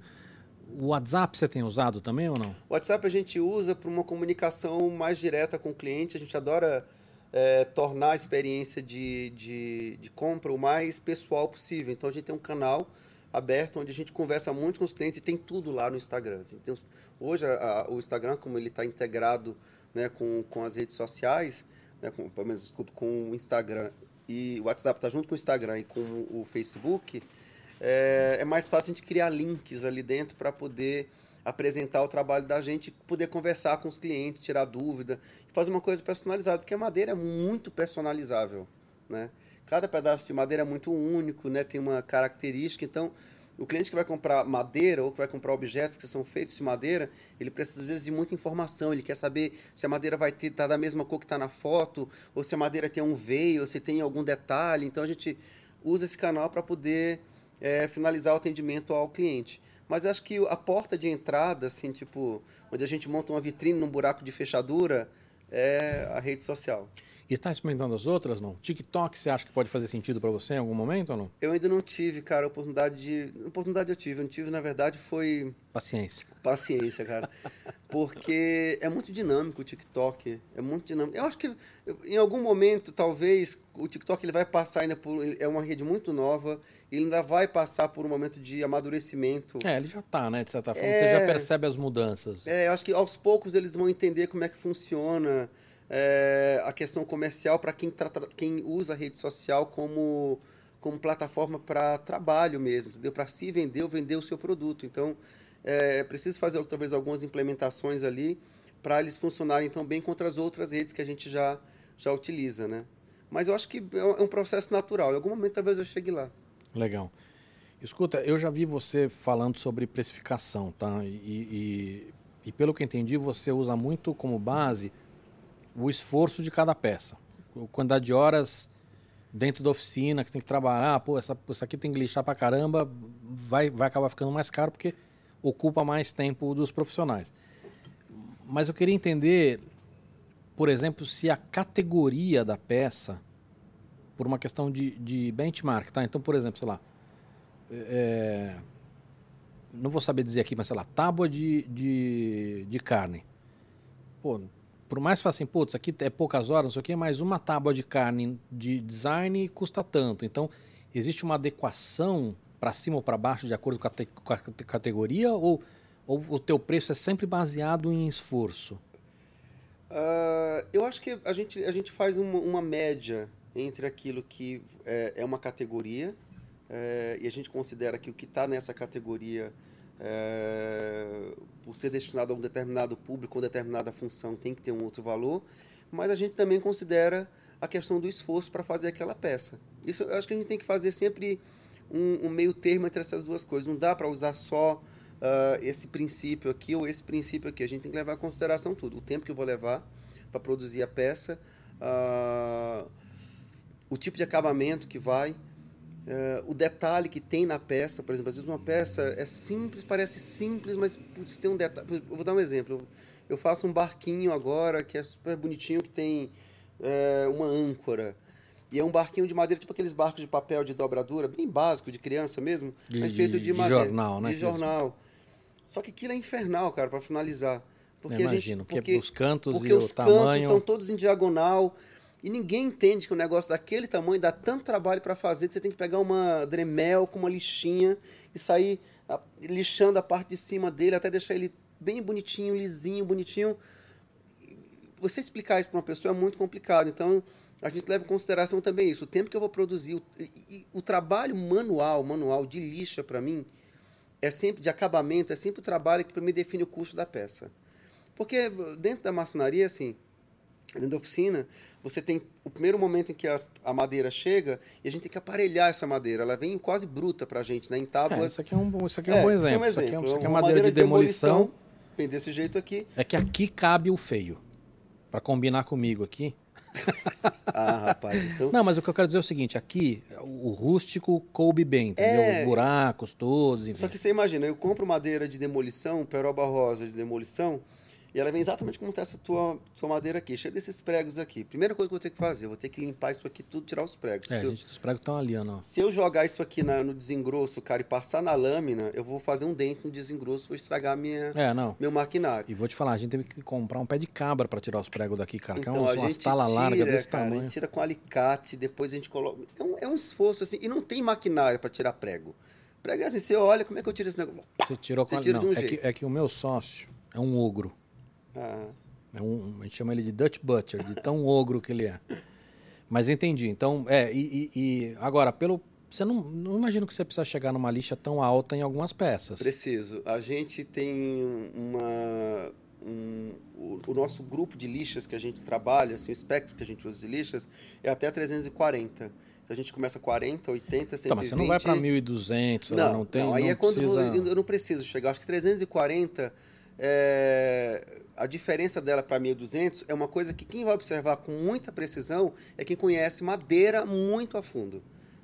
O WhatsApp você tem usado também ou não? O WhatsApp a gente usa para uma comunicação mais direta com o cliente. A gente adora é, tornar a experiência de, de, de compra o mais pessoal possível. Então a gente tem um canal aberto onde a gente conversa muito com os clientes e tem tudo lá no Instagram. Os- hoje a- a- o Instagram, como ele está integrado né, com, com as redes sociais, né, com, desculpa, com o Instagram e o WhatsApp está junto com o Instagram e com o Facebook, é, é mais fácil a gente criar links ali dentro para poder apresentar o trabalho da gente, poder conversar com os clientes, tirar dúvida, fazer uma coisa personalizada, porque a madeira é muito personalizável, né? Cada pedaço de madeira é muito único, né? Tem uma característica, então o cliente que vai comprar madeira ou que vai comprar objetos que são feitos de madeira, ele precisa às vezes de muita informação. Ele quer saber se a madeira vai estar tá da mesma cor que está na foto, ou se a madeira tem um veio, ou se tem algum detalhe. Então a gente usa esse canal para poder é, finalizar o atendimento ao cliente. Mas acho que a porta de entrada, assim, tipo, onde a gente monta uma vitrine num buraco de fechadura, é a rede social. Está experimentando as outras, não? TikTok, você acha que pode fazer sentido para você em algum momento ou não? Eu ainda não tive, cara, oportunidade de... Oportunidade eu tive. Eu não tive, na verdade, foi... Paciência. Paciência, cara. Porque é muito dinâmico o TikTok. É muito dinâmico. Eu acho que em algum momento, talvez, o TikTok ele vai passar ainda por... É uma rede muito nova. Ele ainda vai passar por um momento de amadurecimento. É, ele já está, né? De certa forma. É... Você já percebe as mudanças. É, eu acho que aos poucos eles vão entender como é que funciona é, a questão comercial para quem, quem usa a rede social como, como plataforma para trabalho mesmo? Para se vender ou vender o seu produto. Então, é preciso fazer talvez algumas implementações ali para eles funcionarem tão bem contra as outras redes que a gente já, já utiliza, né? Mas eu acho que é um processo natural. Em algum momento talvez eu chegue lá. Legal. Escuta, eu já vi você falando sobre precificação, tá? E, e, e pelo que entendi, você usa muito como base o esforço de cada peça. A quantidade de horas dentro da oficina que você tem que trabalhar, pô, essa, isso aqui tem que lixar pra caramba, vai, vai acabar ficando mais caro porque ocupa mais tempo dos profissionais. Mas eu queria entender, por exemplo, se a categoria da peça, por uma questão de, de benchmark, tá? Então, por exemplo, sei lá, é, não vou saber dizer aqui, mas sei lá, tábua de, de, de carne. Pô, por mais que assim, putz, aqui é poucas horas, não sei o quê, mas uma tábua de carne de design custa tanto. Então, existe uma adequação para cima ou para baixo de acordo com a, com a categoria ou, ou, o teu preço é sempre baseado em esforço? Uh, eu acho que a gente, a gente faz uma, uma média entre aquilo que é, é uma categoria é, e a gente considera que o que está nessa categoria é, por ser destinado a um determinado público ou determinada função tem que ter um outro valor, mas a gente também considera a questão do esforço para fazer aquela peça. Isso eu acho que a gente tem que fazer sempre um, um meio termo entre essas duas coisas. Não dá para usar só uh, esse princípio aqui ou esse princípio aqui. A gente tem que levar em consideração tudo. O tempo que eu vou levar para produzir a peça, uh, o tipo de acabamento que vai, Uh, o detalhe que tem na peça, por exemplo, às vezes uma peça é simples, parece simples, mas putz, tem um detalhe. Eu vou dar um exemplo. Eu faço um barquinho agora que é super bonitinho, que tem é, uma âncora. E é um barquinho de madeira, tipo aqueles barcos de papel de dobradura, bem básico, de criança mesmo, de, mas feito de, de madeira. jornal, né? De jornal. Só que aquilo é infernal, cara, para finalizar. Porque imagino, gente, porque, porque os cantos porque e os o tamanho... cantos são todos em diagonal. E ninguém entende que um negócio daquele tamanho dá tanto trabalho para fazer que você tem que pegar uma dremel com uma lixinha e sair lixando a parte de cima dele até deixar ele bem bonitinho, lisinho, bonitinho. Você explicar isso para uma pessoa é muito complicado. Então, a gente leva em consideração também isso. O tempo que eu vou produzir, o, e, o trabalho manual, manual de lixa para mim, é sempre de acabamento, é sempre o trabalho que para mim define o custo da peça. Porque dentro da marcenaria, assim, dentro da oficina, você tem o primeiro momento em que as, a madeira chega e a gente tem que aparelhar essa madeira. Ela vem quase bruta para a gente, né? Em tábuas. É, isso aqui é um bom, isso aqui é um bom exemplo. Isso, é um exemplo. isso aqui é, isso aqui é uma madeira, de demolição. demolição. Vem desse jeito aqui. É que aqui cabe o feio. Para combinar comigo aqui. ah, rapaz, então... Não, mas o que eu quero dizer é o seguinte, aqui o rústico coube bem, entendeu? É... Os buracos todos, enfim. Só que você imagina, eu compro madeira de demolição, peroba rosa de demolição, e ela vem exatamente como está essa tua, tua madeira aqui, cheia desses pregos aqui. Primeira coisa que eu vou ter que fazer, eu vou ter que limpar isso aqui tudo, tirar os pregos. É, eu, gente, os pregos estão ali, ó. Se eu jogar isso aqui na, no desengrosso, cara, e passar na lâmina, eu vou fazer um dente no desengrosso, vou estragar minha, é, não. meu maquinário. E vou te falar, a gente teve que comprar um pé de cabra para tirar os pregos daqui, cara. Então, que é uns, a umas tala larga desse cara, tamanho. A gente tira com alicate, depois a gente coloca... É um, é um esforço, assim, e não tem maquinário para tirar prego. Prego é assim, você olha, como é que eu tiro esse negócio? Você tirou com Você tira não, de um é, jeito. que, é que o meu sócio é um ogro. Ah, É um, a gente chama ele de Dutch Butcher, de tão ogro que ele é. Mas eu entendi. Então, é, e, e- agora, pelo. Você não, não imagino que você precisa chegar numa lixa tão alta em algumas peças. Preciso. A gente tem uma. um- o, o nosso grupo de lixas que a gente trabalha, assim, o espectro que a gente usa de lixas, é até 340. Então A gente começa 40, 80, 120. Tá, mas você não vai para 1.200, não, não tem. Não, aí não é quando precisa... eu não preciso chegar. Acho que 340, é, a diferença dela para 1.200 é uma coisa que quem vai observar com muita precisão é quem conhece madeira muito a fundo.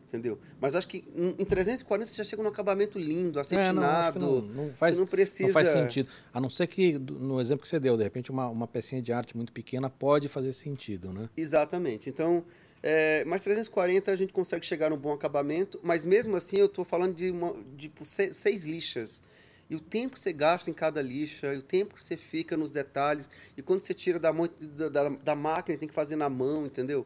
Entendeu? Mas acho que em 340 você já chega num acabamento lindo, acetinado. É, não, não, não, faz, não precisa. Não faz sentido. A não ser que, no exemplo que você deu, de repente uma, uma pecinha de arte muito pequena pode fazer sentido, né? Exatamente. Então, é, mas 340 a gente consegue chegar num bom acabamento, mas mesmo assim eu estou falando de, uma, de tipo, seis, seis lixas. E o tempo que você gasta em cada lixa, e o tempo que você fica nos detalhes, e quando você tira da, da, da máquina, tem que fazer na mão, entendeu?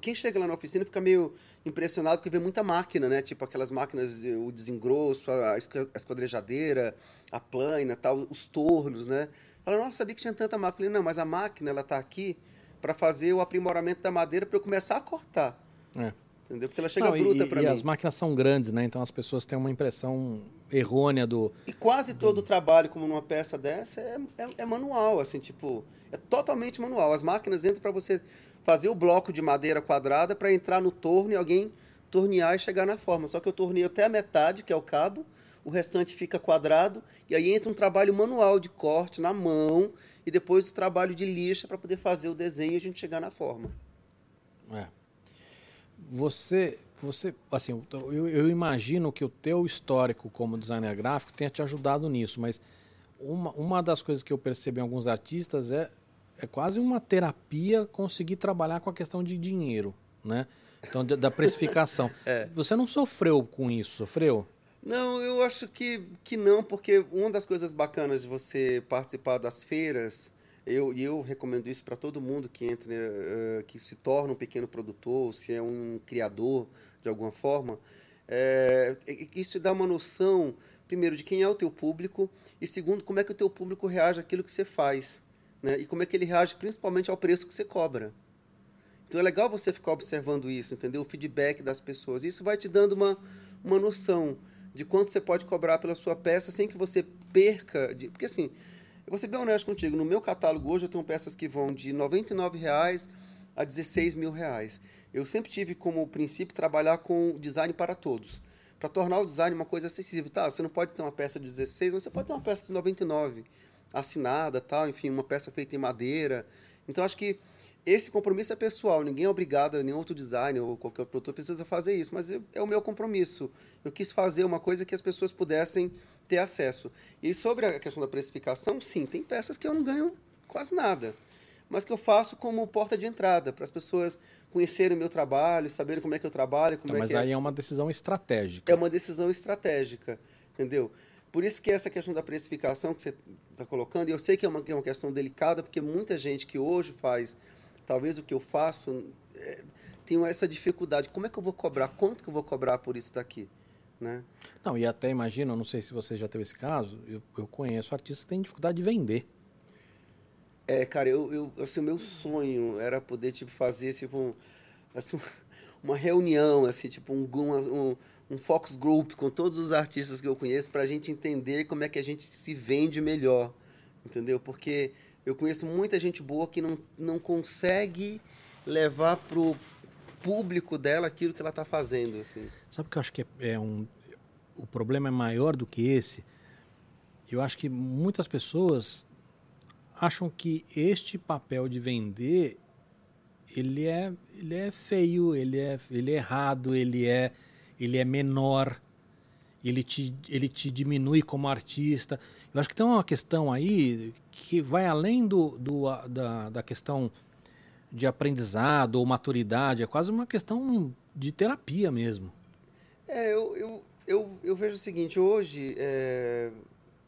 Quem chega lá na oficina fica meio impressionado porque vê muita máquina, né? Tipo aquelas máquinas, o desengrosso, a esquadrejadeira, a plana, tal, os tornos, né? Fala, nossa, sabia que tinha tanta máquina. Falei, não, mas a máquina, ela tá aqui para fazer o aprimoramento da madeira para eu começar a cortar. É. Entendeu? Porque ela chega não, bruta para mim. E as máquinas são grandes, né? Então as pessoas têm uma impressão errônea do. E quase todo o trabalho, como numa peça dessa, é, é, é, manual, assim, tipo, é totalmente manual. As máquinas entram para você fazer o bloco de madeira quadrada para entrar no torno e alguém tornear e chegar na forma. Só que eu torneio até a metade, que é o cabo, o restante fica quadrado, e aí entra um trabalho manual de corte na mão, e depois o trabalho de lixa para poder fazer o desenho e a gente chegar na forma. É. Você, você, assim, eu, eu imagino que o teu histórico como designer gráfico tenha te ajudado nisso, mas uma, uma das coisas que eu percebi em alguns artistas é, é quase uma terapia conseguir trabalhar com a questão de dinheiro, né? Então, da precificação. é. Você não sofreu com isso, sofreu? Não, eu acho que, que não, porque uma das coisas bacanas de você participar das feiras, eu, eu recomendo isso para todo mundo que entra, uh, que se torna um pequeno produtor, se é um criador de alguma forma, é, isso dá uma noção, primeiro, de quem é o teu público, e segundo, como é que o teu público reage àquilo que você faz, né? e como é que ele reage principalmente ao preço que você cobra. Então é legal você ficar observando isso, entendeu? O feedback das pessoas. Isso vai te dando uma, uma noção de quanto você pode cobrar pela sua peça sem que você perca. De, porque assim, eu vou ser bem honesto contigo, no meu catálogo hoje eu tenho peças que vão de R$ 99,00 a 16 mil reais. Eu sempre tive como princípio trabalhar com design para todos. Para tornar o design uma coisa acessível. Tá, você não pode ter uma peça de 16, mas você pode ter uma peça de 99, assinada, tal, enfim, uma peça feita em madeira. Então acho que esse compromisso é pessoal, ninguém é obrigado, nenhum outro designer ou qualquer outro produtor precisa fazer isso, mas é o meu compromisso. Eu quis fazer uma coisa que as pessoas pudessem ter acesso. E sobre a questão da precificação, sim, tem peças que eu não ganho quase nada, mas que eu faço como porta de entrada, para as pessoas conhecerem o meu trabalho, saberem como é que eu trabalho. Como então, é mas que aí é. é uma decisão estratégica. É uma decisão estratégica, entendeu? Por isso que essa questão da precificação que você está colocando, e eu sei que é uma, é uma questão delicada, porque muita gente que hoje faz talvez o que eu faço é, tenho essa dificuldade. Como é que eu vou cobrar? Quanto que eu vou cobrar por isso daqui? Né? Não, e até imagino, não sei se você já teve esse caso, eu, eu conheço artistas que têm dificuldade de vender. É, cara, eu, eu assim, o meu sonho era poder tipo fazer tipo um, assim, uma reunião, assim, tipo um, um, um focus group com todos os artistas que eu conheço para a gente entender como é que a gente se vende melhor, entendeu? Porque eu conheço muita gente boa que não, não consegue levar pro público dela aquilo que ela está fazendo. Assim. Sabe o que eu acho que é, é um. O problema é maior do que esse. Eu acho que muitas pessoas acham que este papel de vender ele é, ele é feio, ele é, ele é errado, ele é, ele é menor, ele te, ele te diminui como artista. Eu acho que tem uma questão aí que vai além do, do da, da questão de aprendizado ou maturidade, é quase uma questão de terapia mesmo. É, eu, eu, eu, eu vejo o seguinte, hoje, é,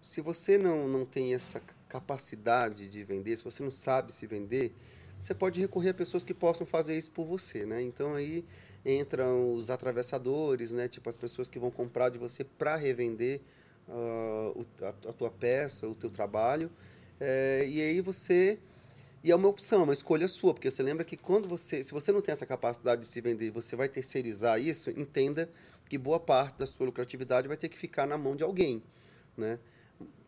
se você não, não tem essa capacidade de vender, se você não sabe se vender, você pode recorrer a pessoas que possam fazer isso por você, né? Então aí entram os atravessadores, né? Tipo as pessoas que vão comprar de você para revender uh, a, a, tua peça, o teu trabalho. É, e aí você. E é uma opção, uma escolha sua, porque você lembra que quando você. Se você não tem essa capacidade de se vender você vai terceirizar isso, entenda que boa parte da sua lucratividade vai ter que ficar na mão de alguém. Né?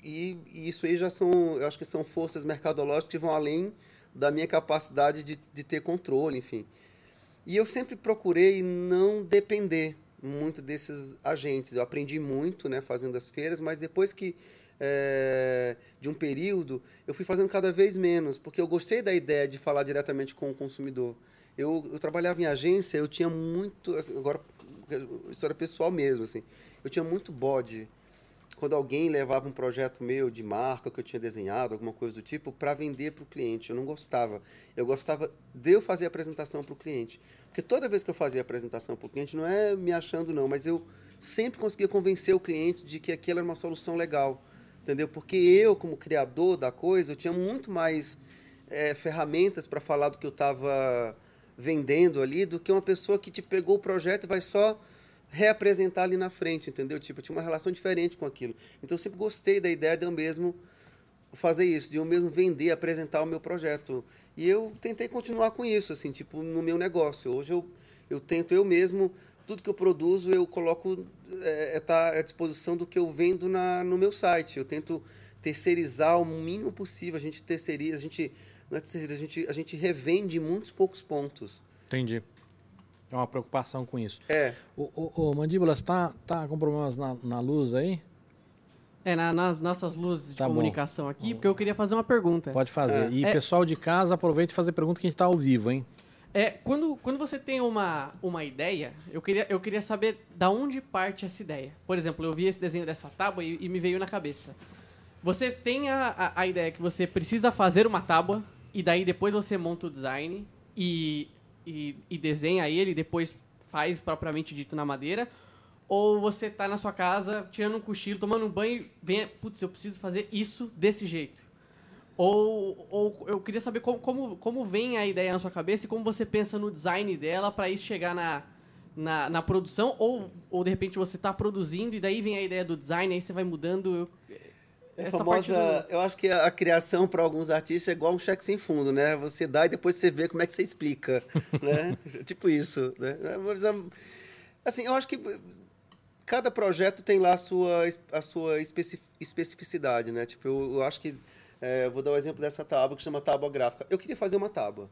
E, e isso aí já são. Eu acho que são forças mercadológicas que vão além da minha capacidade de, de ter controle, enfim. E eu sempre procurei não depender muito desses agentes. Eu aprendi muito, né, fazendo as feiras, mas depois que é, de um período, eu fui fazendo cada vez menos, porque eu gostei da ideia de falar diretamente com o consumidor. Eu, eu trabalhava em agência, eu tinha muito, assim, agora história pessoal mesmo, assim, eu tinha muito bode quando alguém levava um projeto meu de marca que eu tinha desenhado, alguma coisa do tipo, para vender para o cliente. Eu não gostava. Eu gostava de eu fazer a apresentação para o cliente. Porque toda vez que eu fazia a apresentação para o cliente, não é me achando, não, mas eu sempre conseguia convencer o cliente de que aquilo era uma solução legal. Entendeu? Porque eu, como criador da coisa, eu tinha muito mais é, ferramentas para falar do que eu estava vendendo ali do que uma pessoa que te pegou o projeto e vai só reapresentar ali na frente, entendeu? Tipo, eu tinha uma relação diferente com aquilo. Então eu sempre gostei da ideia de eu mesmo fazer isso, de eu mesmo vender, apresentar o meu projeto. E eu tentei continuar com isso, assim, tipo, no meu negócio. Hoje eu, eu tento eu mesmo, tudo que eu produzo eu coloco, é, é tá à disposição do que eu vendo na, no meu site. Eu tento terceirizar o mínimo possível. A gente terceiriza, a gente, não é terceiriza, a gente, a gente revende muitos poucos pontos. Entendi. É uma preocupação com isso. É. O, o, o Mandíbulas, tá, tá com problemas na, na luz aí? É, na- nas nossas luzes de Tá bom. comunicação aqui, porque eu queria fazer uma pergunta. Pode fazer. E É. pessoal de casa, aproveita e fazer pergunta que a gente tá ao vivo, hein? É, quando, quando você tem uma, uma ideia, eu queria, eu queria saber da onde parte essa ideia. Por exemplo, eu vi esse desenho dessa tábua e, e me veio na cabeça. Você tem a, a, a ideia que você precisa fazer uma tábua, e daí depois você monta o design e, e, e desenha ele, e depois faz propriamente dito na madeira. Ou você tá na sua casa, tirando um cochilo, tomando um banho e vem, putz, eu preciso fazer isso desse jeito. Ou, ou eu queria saber como, como, como vem a ideia na sua cabeça e como você pensa no design dela para isso chegar na, na, na produção, ou, ou de repente você está produzindo e daí vem a ideia do design, aí você vai mudando. É Essa famosa, parte do- Eu acho que a, a criação para alguns artistas é igual um cheque sem fundo, né? Você dá e depois você vê como é que você explica, né? tipo isso, né? É Assim, eu acho que cada projeto tem lá a sua, a sua especi- especificidade, né? Tipo, eu, eu acho que... é, vou dar o exemplo dessa tábua que chama tábua gráfica. Eu queria fazer uma tábua.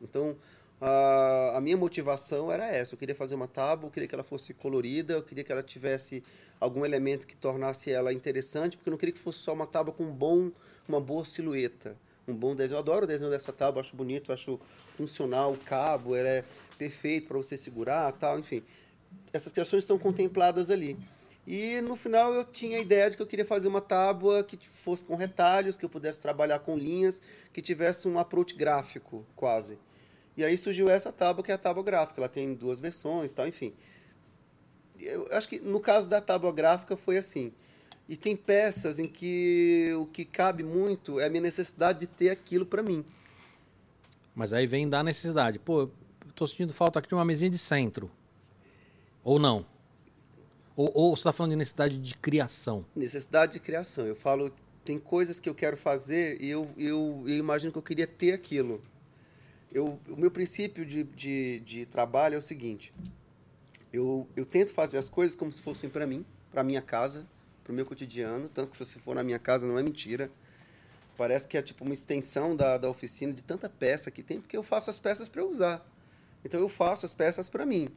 Então, a, a minha motivação era essa. Eu queria fazer uma tábua, eu queria que ela fosse colorida, eu queria que ela tivesse algum elemento que tornasse ela interessante, porque eu não queria que fosse só uma tábua com um bom, uma boa silhueta. Um bom desenho. Eu adoro o desenho dessa tábua, acho bonito, acho funcional, o cabo, ela é perfeito para você segurar, tal, enfim. Essas questões são contempladas ali. E no final eu tinha a ideia de que eu queria fazer uma tábua que fosse com retalhos, que eu pudesse trabalhar com linhas, que tivesse um approach gráfico, quase. E aí surgiu essa tábua, que é a tábua gráfica. Ela tem duas versões, tal, enfim. Eu acho que no caso da tábua gráfica foi assim. E tem peças em que o que cabe muito é a minha necessidade de ter aquilo para mim. Mas aí vem da necessidade. Pô, eu tô sentindo falta aqui de uma mesinha de centro. Ou não? Ou, ou você tá falando de necessidade de criação? necessidade de criação. Eu falo, tem coisas que eu quero fazer e eu, eu, eu imagino que eu queria ter aquilo. Eu, o meu princípio de, de, de trabalho é o seguinte: eu, eu tento fazer as coisas como se fossem para mim, para minha casa, para o meu cotidiano. Tanto que se você for na minha casa, não é mentira. Parece que é tipo uma extensão da, da oficina de tanta peça que tem, porque eu faço as peças para usar. Então eu faço as peças para mim.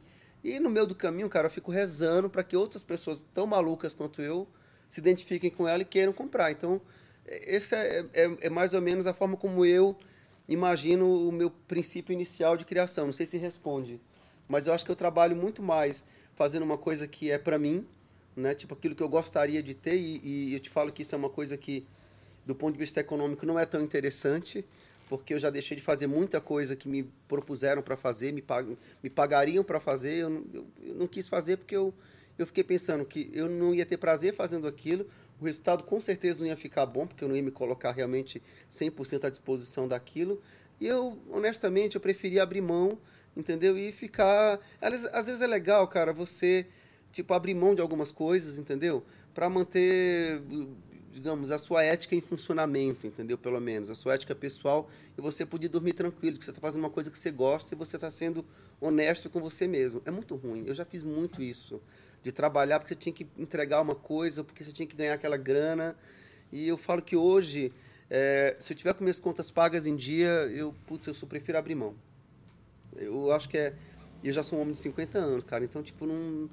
E no meio do caminho, cara, eu fico rezando para que outras pessoas tão malucas quanto eu se identifiquem com ela e queiram comprar. Então, é- esse é, é, é mais ou menos a forma como eu imagino o meu princípio inicial de criação. Não sei se responde, mas eu acho que eu trabalho muito mais fazendo uma coisa que é para mim, né? Tipo aquilo que eu gostaria de ter e, e eu te falo que isso é uma coisa que, do ponto de vista econômico, não é tão interessante, porque eu já deixei de fazer muita coisa que me propuseram para fazer, me, pag me pagariam para fazer, eu eu, eu não quis fazer porque eu, eu fiquei pensando que eu não ia ter prazer fazendo aquilo, o resultado com certeza não ia ficar bom, porque eu não ia me colocar realmente 100% à disposição daquilo, e eu, honestamente, eu preferia abrir mão, entendeu? E ficar... Às às vezes é legal, cara, você, tipo, abrir mão de algumas coisas, entendeu? Para manter digamos, a sua ética em funcionamento, entendeu? Pelo menos, a sua ética pessoal e você poder dormir tranquilo, que você está fazendo uma coisa que você gosta e você está sendo honesto com você mesmo. É muito ruim. Eu já fiz muito isso, de trabalhar porque você tinha que entregar uma coisa, porque você tinha que ganhar aquela grana. E eu falo que hoje, é, se eu tiver com minhas contas pagas em dia, eu, putz, eu prefiro abrir mão. Eu acho que é eu já sou um homem de 50 anos, cara. Então, tipo, não.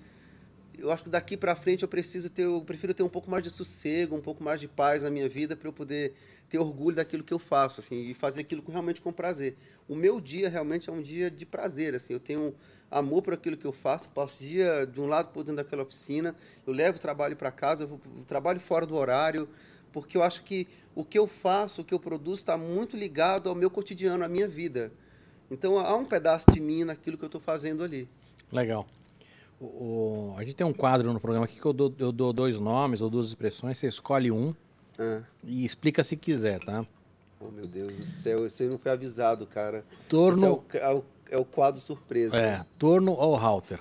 Eu acho que daqui pra frente eu preciso ter. Eu prefiro ter um pouco mais de sossego, um pouco mais de paz na minha vida para eu poder ter orgulho daquilo que eu faço, assim, e fazer aquilo realmente com prazer. O meu dia realmente é um dia de prazer, assim. Eu tenho amor por aquilo que eu faço, passo dia de um lado por dentro daquela oficina, eu levo o trabalho para casa, eu trabalho fora do horário, porque eu acho que o que eu faço, o que eu produzo, está muito ligado ao meu cotidiano, à minha vida. Então há um pedaço de mim naquilo que eu estou fazendo ali. Legal. O, a gente tem um quadro no programa aqui que eu dou, eu dou dois nomes ou duas expressões, você escolhe um ah. e explica se quiser, tá? Oh, meu Deus do céu, você não foi avisado, cara. Torno. Esse é o, é o, é o quadro surpresa. É, torno ou halter?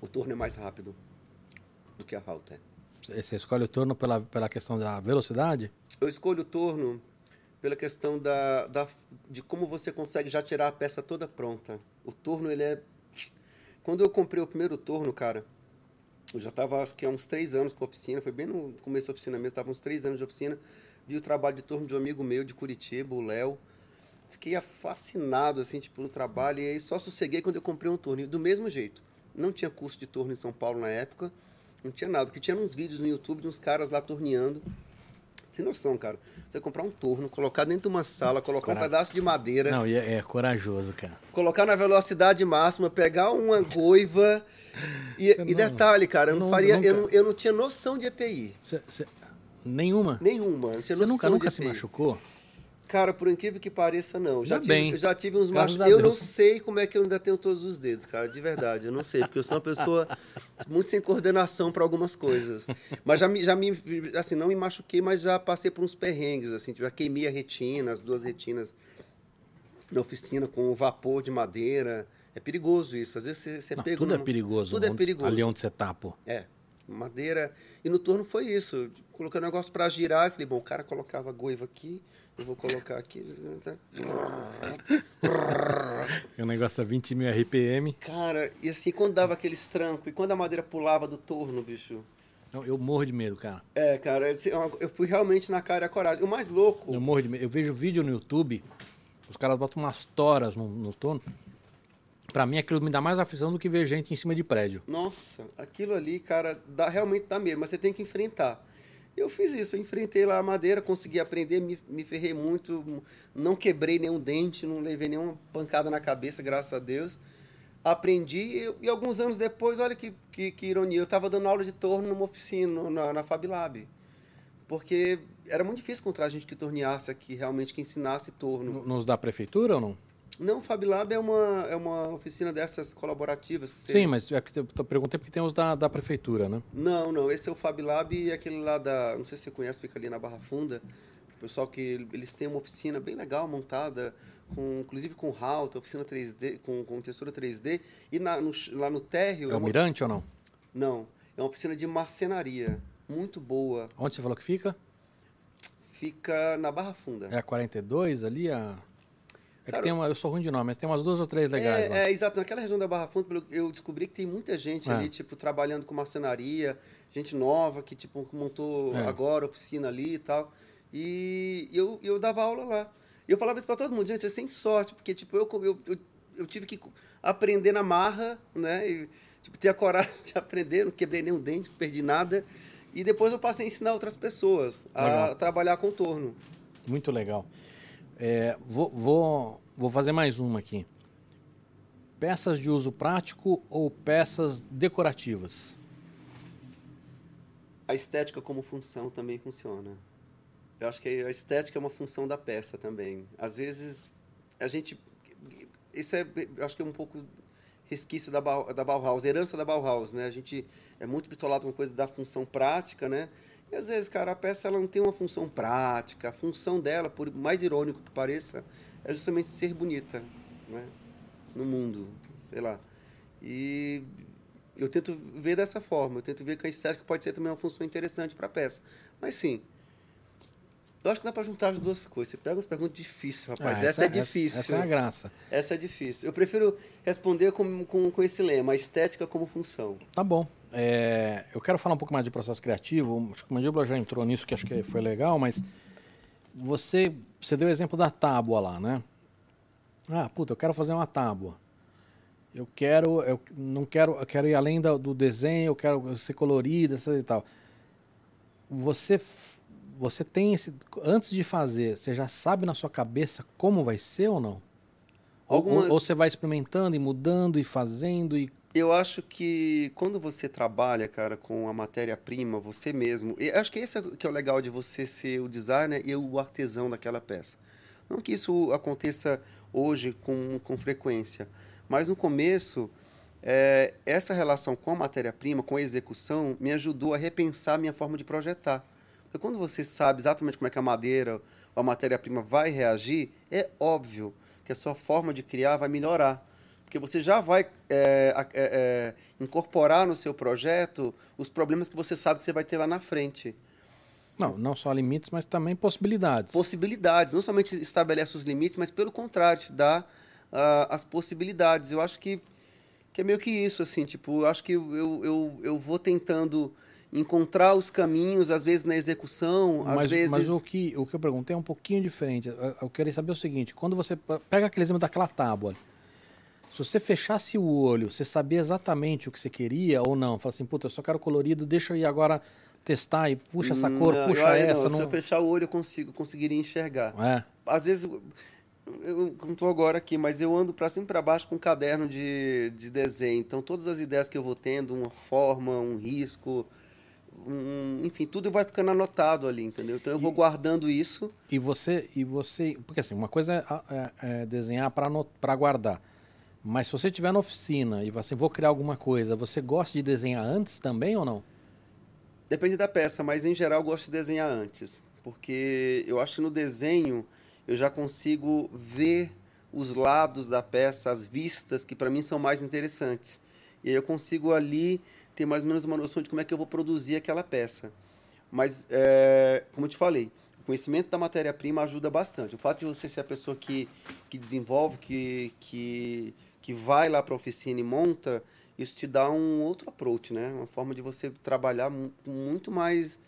O torno é mais rápido do que a halter. Você escolhe o torno pela, pela questão da velocidade? Eu escolho o torno pela questão da, da, de como você consegue já tirar a peça toda pronta. O torno, ele é... Quando eu comprei o primeiro torno, cara, eu já estava, acho que há uns três anos com a oficina, foi bem no começo da oficina mesmo, estava uns três anos de oficina, vi o trabalho de torno de um amigo meu de Curitiba, o Léo, fiquei fascinado, assim, tipo, no trabalho, e aí só sosseguei quando eu comprei um torno, do mesmo jeito. Não tinha curso de torno em São Paulo na época, não tinha nada. que tinha uns vídeos no YouTube de uns caras lá torneando. Sem noção, cara. Você comprar um torno, colocar dentro de uma sala, colocar Cora... um pedaço de madeira. Não, é, é, corajoso, cara. Colocar na velocidade máxima, pegar uma goiva. E, e detalhe, cara, eu não, faria. Nunca... Eu, não, eu não tinha noção de EPI. Cê, cê... Nenhuma? Nenhuma. Não Você nunca, nunca se machucou? Cara, por incrível que pareça, não. Já, tive, bem. já tive uns machos. Eu não sei como é que eu ainda tenho todos os dedos, cara, de verdade. Eu não sei, porque eu sou uma pessoa muito sem coordenação para algumas coisas. Mas já me, já me, assim, não me machuquei, mas já passei por uns perrengues, assim. Já queimei a retina, as duas retinas na oficina com vapor de madeira. É perigoso isso. Às vezes você, você não, pega. Tudo é perigoso. Tudo é perigoso. Ali onde você tá, pô. É madeira. E no torno foi isso. Coloquei o negócio para girar e falei, bom, o cara colocava goiva aqui, eu vou colocar aqui. o negócio a 20 mil RPM. Cara, e assim, quando dava aqueles trancos, e quando a madeira pulava do torno, bicho. Eu, eu morro de medo, cara. É, cara, eu fui realmente na cara e a coragem. O mais louco. Eu morro de medo. Eu vejo vídeo no YouTube, os caras botam umas toras no, no torno. Pra mim, aquilo me dá mais aflição do que ver gente em cima de prédio. Nossa, aquilo ali, cara, dá, realmente dá medo, mas você tem que enfrentar. Eu fiz isso, eu enfrentei lá a madeira, consegui aprender, me, me ferrei muito, não quebrei nenhum dente, não levei nenhuma pancada na cabeça, graças a Deus. Aprendi e, e alguns anos depois, olha que, que, que ironia, eu estava dando aula de torno numa oficina, na, na Fab Lab. Porque era muito difícil encontrar gente que torneasse aqui, realmente, que ensinasse torno. Nos da prefeitura ou não? Não, o FabLab é uma, é uma oficina dessas colaborativas. Você... Sim, mas é que eu perguntei porque tem os da, da prefeitura, né? Não, não. Esse é o FabLab e aquele lá da. Não sei se você conhece, fica ali na Barra Funda. O pessoal que eles têm uma oficina bem legal montada, com, inclusive com HALT, oficina 3D, com, com textura 3D. E na, no, lá no térreo. É, é o uma... Mirante ou não? Não. É uma oficina de marcenaria. Muito boa. Onde você falou que fica? Fica na Barra Funda. É a 42 ali? A... É Cara, que tem uma, eu sou ruim de nome, mas tem umas duas ou três legais. É, é exato. Naquela região da Barra Funda, eu descobri que tem muita gente é. ali, tipo, trabalhando com marcenaria, gente nova que, tipo, montou é. agora oficina ali e tal. E eu, eu dava aula lá. E eu falava isso para todo mundo, gente, vocês têm sorte, porque, tipo, eu, eu, eu, eu tive que aprender na marra, né? E, tipo, ter a coragem de aprender, não quebrei nenhum dente, não perdi nada. E depois eu passei a ensinar outras pessoas a legal. trabalhar com torno. Muito legal. É, vou, vou, vou fazer mais uma aqui. Peças de uso prático ou peças decorativas? A estética como função também funciona. Eu acho que a estética é uma função da peça também. Às vezes, a gente... Isso é, eu acho que é um pouco resquício da, da Bauhaus, herança da Bauhaus, né? A gente é muito bitolado com coisa da função prática, né? E às vezes, cara, a peça ela não tem uma função prática. A função dela, por mais irônico que pareça, é justamente ser bonita, né? No mundo, sei lá. E eu tento ver dessa forma. Eu tento ver que a estética pode ser também uma função interessante para a peça. Mas sim, eu acho que dá para juntar as duas coisas. Você pega umas perguntas difíceis, rapaz. Ah, essa, essa, é difícil. Essa, essa, é a graça. Essa é difícil. Eu prefiro responder com, com, com esse lema, a estética como função. Tá bom. É, eu quero falar um pouco mais de processo criativo. Acho que o Mandíbula já entrou nisso, que acho que foi legal, mas você, você deu o exemplo da tábua lá, né? Ah, puta, eu quero fazer uma tábua. Eu quero, eu não quero, eu quero ir além do, do desenho, eu quero ser colorida, etc e tal. Você, você tem esse, antes de fazer, você já sabe na sua cabeça como vai ser ou não? Algumas... Ou, ou você vai experimentando e mudando e fazendo e eu acho que quando você trabalha, cara, com a matéria-prima, você mesmo. Acho que esse é que é o legal de você ser o designer e o artesão daquela peça. Não que isso aconteça hoje com, com frequência, mas no começo, é, essa relação com a matéria-prima, com a execução, me ajudou a repensar a minha forma de projetar. Porque quando você sabe exatamente como é que a madeira ou a matéria-prima vai reagir, é óbvio que a sua forma de criar vai melhorar porque você já vai é, é, é, incorporar no seu projeto os problemas que você sabe que você vai ter lá na frente. Não, não só limites, mas também possibilidades. Possibilidades. Não somente estabelece os limites, mas pelo contrário, te dá uh, as possibilidades. Eu acho que, que é meio que isso, assim, tipo, eu acho que eu, eu, eu vou tentando encontrar os caminhos, às vezes na execução, mas, às vezes... Mas o que, o que eu perguntei é um pouquinho diferente. Eu, eu queria saber o seguinte, quando você pega aquele exemplo daquela tábua, se você fechasse o olho, você sabia exatamente o que você queria ou não? Fala assim, puta, eu só quero colorido, deixa eu ir agora testar e puxa essa cor, não, puxa eu, essa. Não, não... Se eu fechar o olho, eu consigo, conseguiria enxergar. É. Às vezes, eu não estou agora aqui, mas eu ando para cima e para baixo com um caderno de, de desenho. Então, todas as ideias que eu vou tendo, uma forma, um risco, um, enfim, tudo vai ficando anotado ali, entendeu? Então, eu vou guardando isso. E você, e você, porque assim, uma coisa é, é, é desenhar para guardar. Mas se você estiver na oficina e você vou criar alguma coisa, você gosta de desenhar antes também ou não? Depende da peça, mas em geral eu gosto de desenhar antes, porque eu acho que no desenho eu já consigo ver os lados da peça, as vistas que para mim são mais interessantes. E aí eu consigo ali ter mais ou menos uma noção de como é que eu vou produzir aquela peça. Mas, é, como eu te falei, o conhecimento da matéria-prima ajuda bastante. O fato de você ser a pessoa que, que desenvolve, que, que que vai lá para a oficina e monta, isso te dá um outro approach, né? Uma forma de você trabalhar com muito mais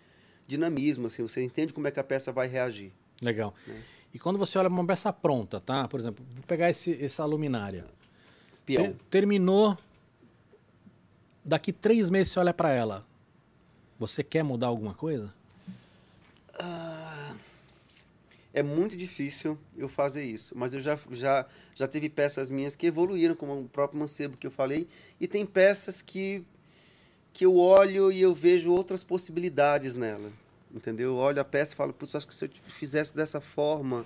dinamismo, assim, você entende como é que a peça vai reagir. Legal. Né? E quando você olha uma peça pronta, tá? Por exemplo, vou pegar esse, essa luminária. Peão. terminou. Daqui três meses você olha para ela. Você quer mudar alguma coisa? Ah, é muito difícil eu fazer isso, mas eu já, já, já teve peças minhas que evoluíram, como o próprio Mancebo que eu falei, e tem peças que, que eu olho e eu vejo outras possibilidades nela, entendeu? Eu olho a peça e falo, putz, acho que se eu fizesse dessa forma,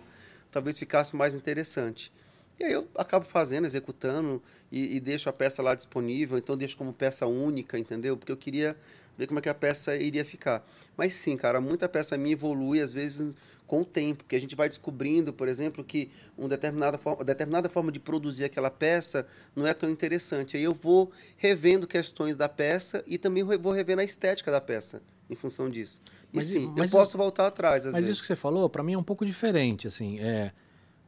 talvez ficasse mais interessante. E aí eu acabo fazendo, executando e, e deixo a peça lá disponível, então deixo como peça única, entendeu? Porque eu queria ver como é que a peça iria ficar. Mas sim, cara, muita peça minha evolui, às vezes, com o tempo, porque a gente vai descobrindo, por exemplo, que uma determinada forma, determinada forma de produzir aquela peça não é tão interessante. Aí eu vou revendo questões da peça e também vou revendo a estética da peça em função disso. E mas, sim, mas eu posso voltar atrás. mas vezes. isso que você falou, para mim é um pouco diferente. Assim, é,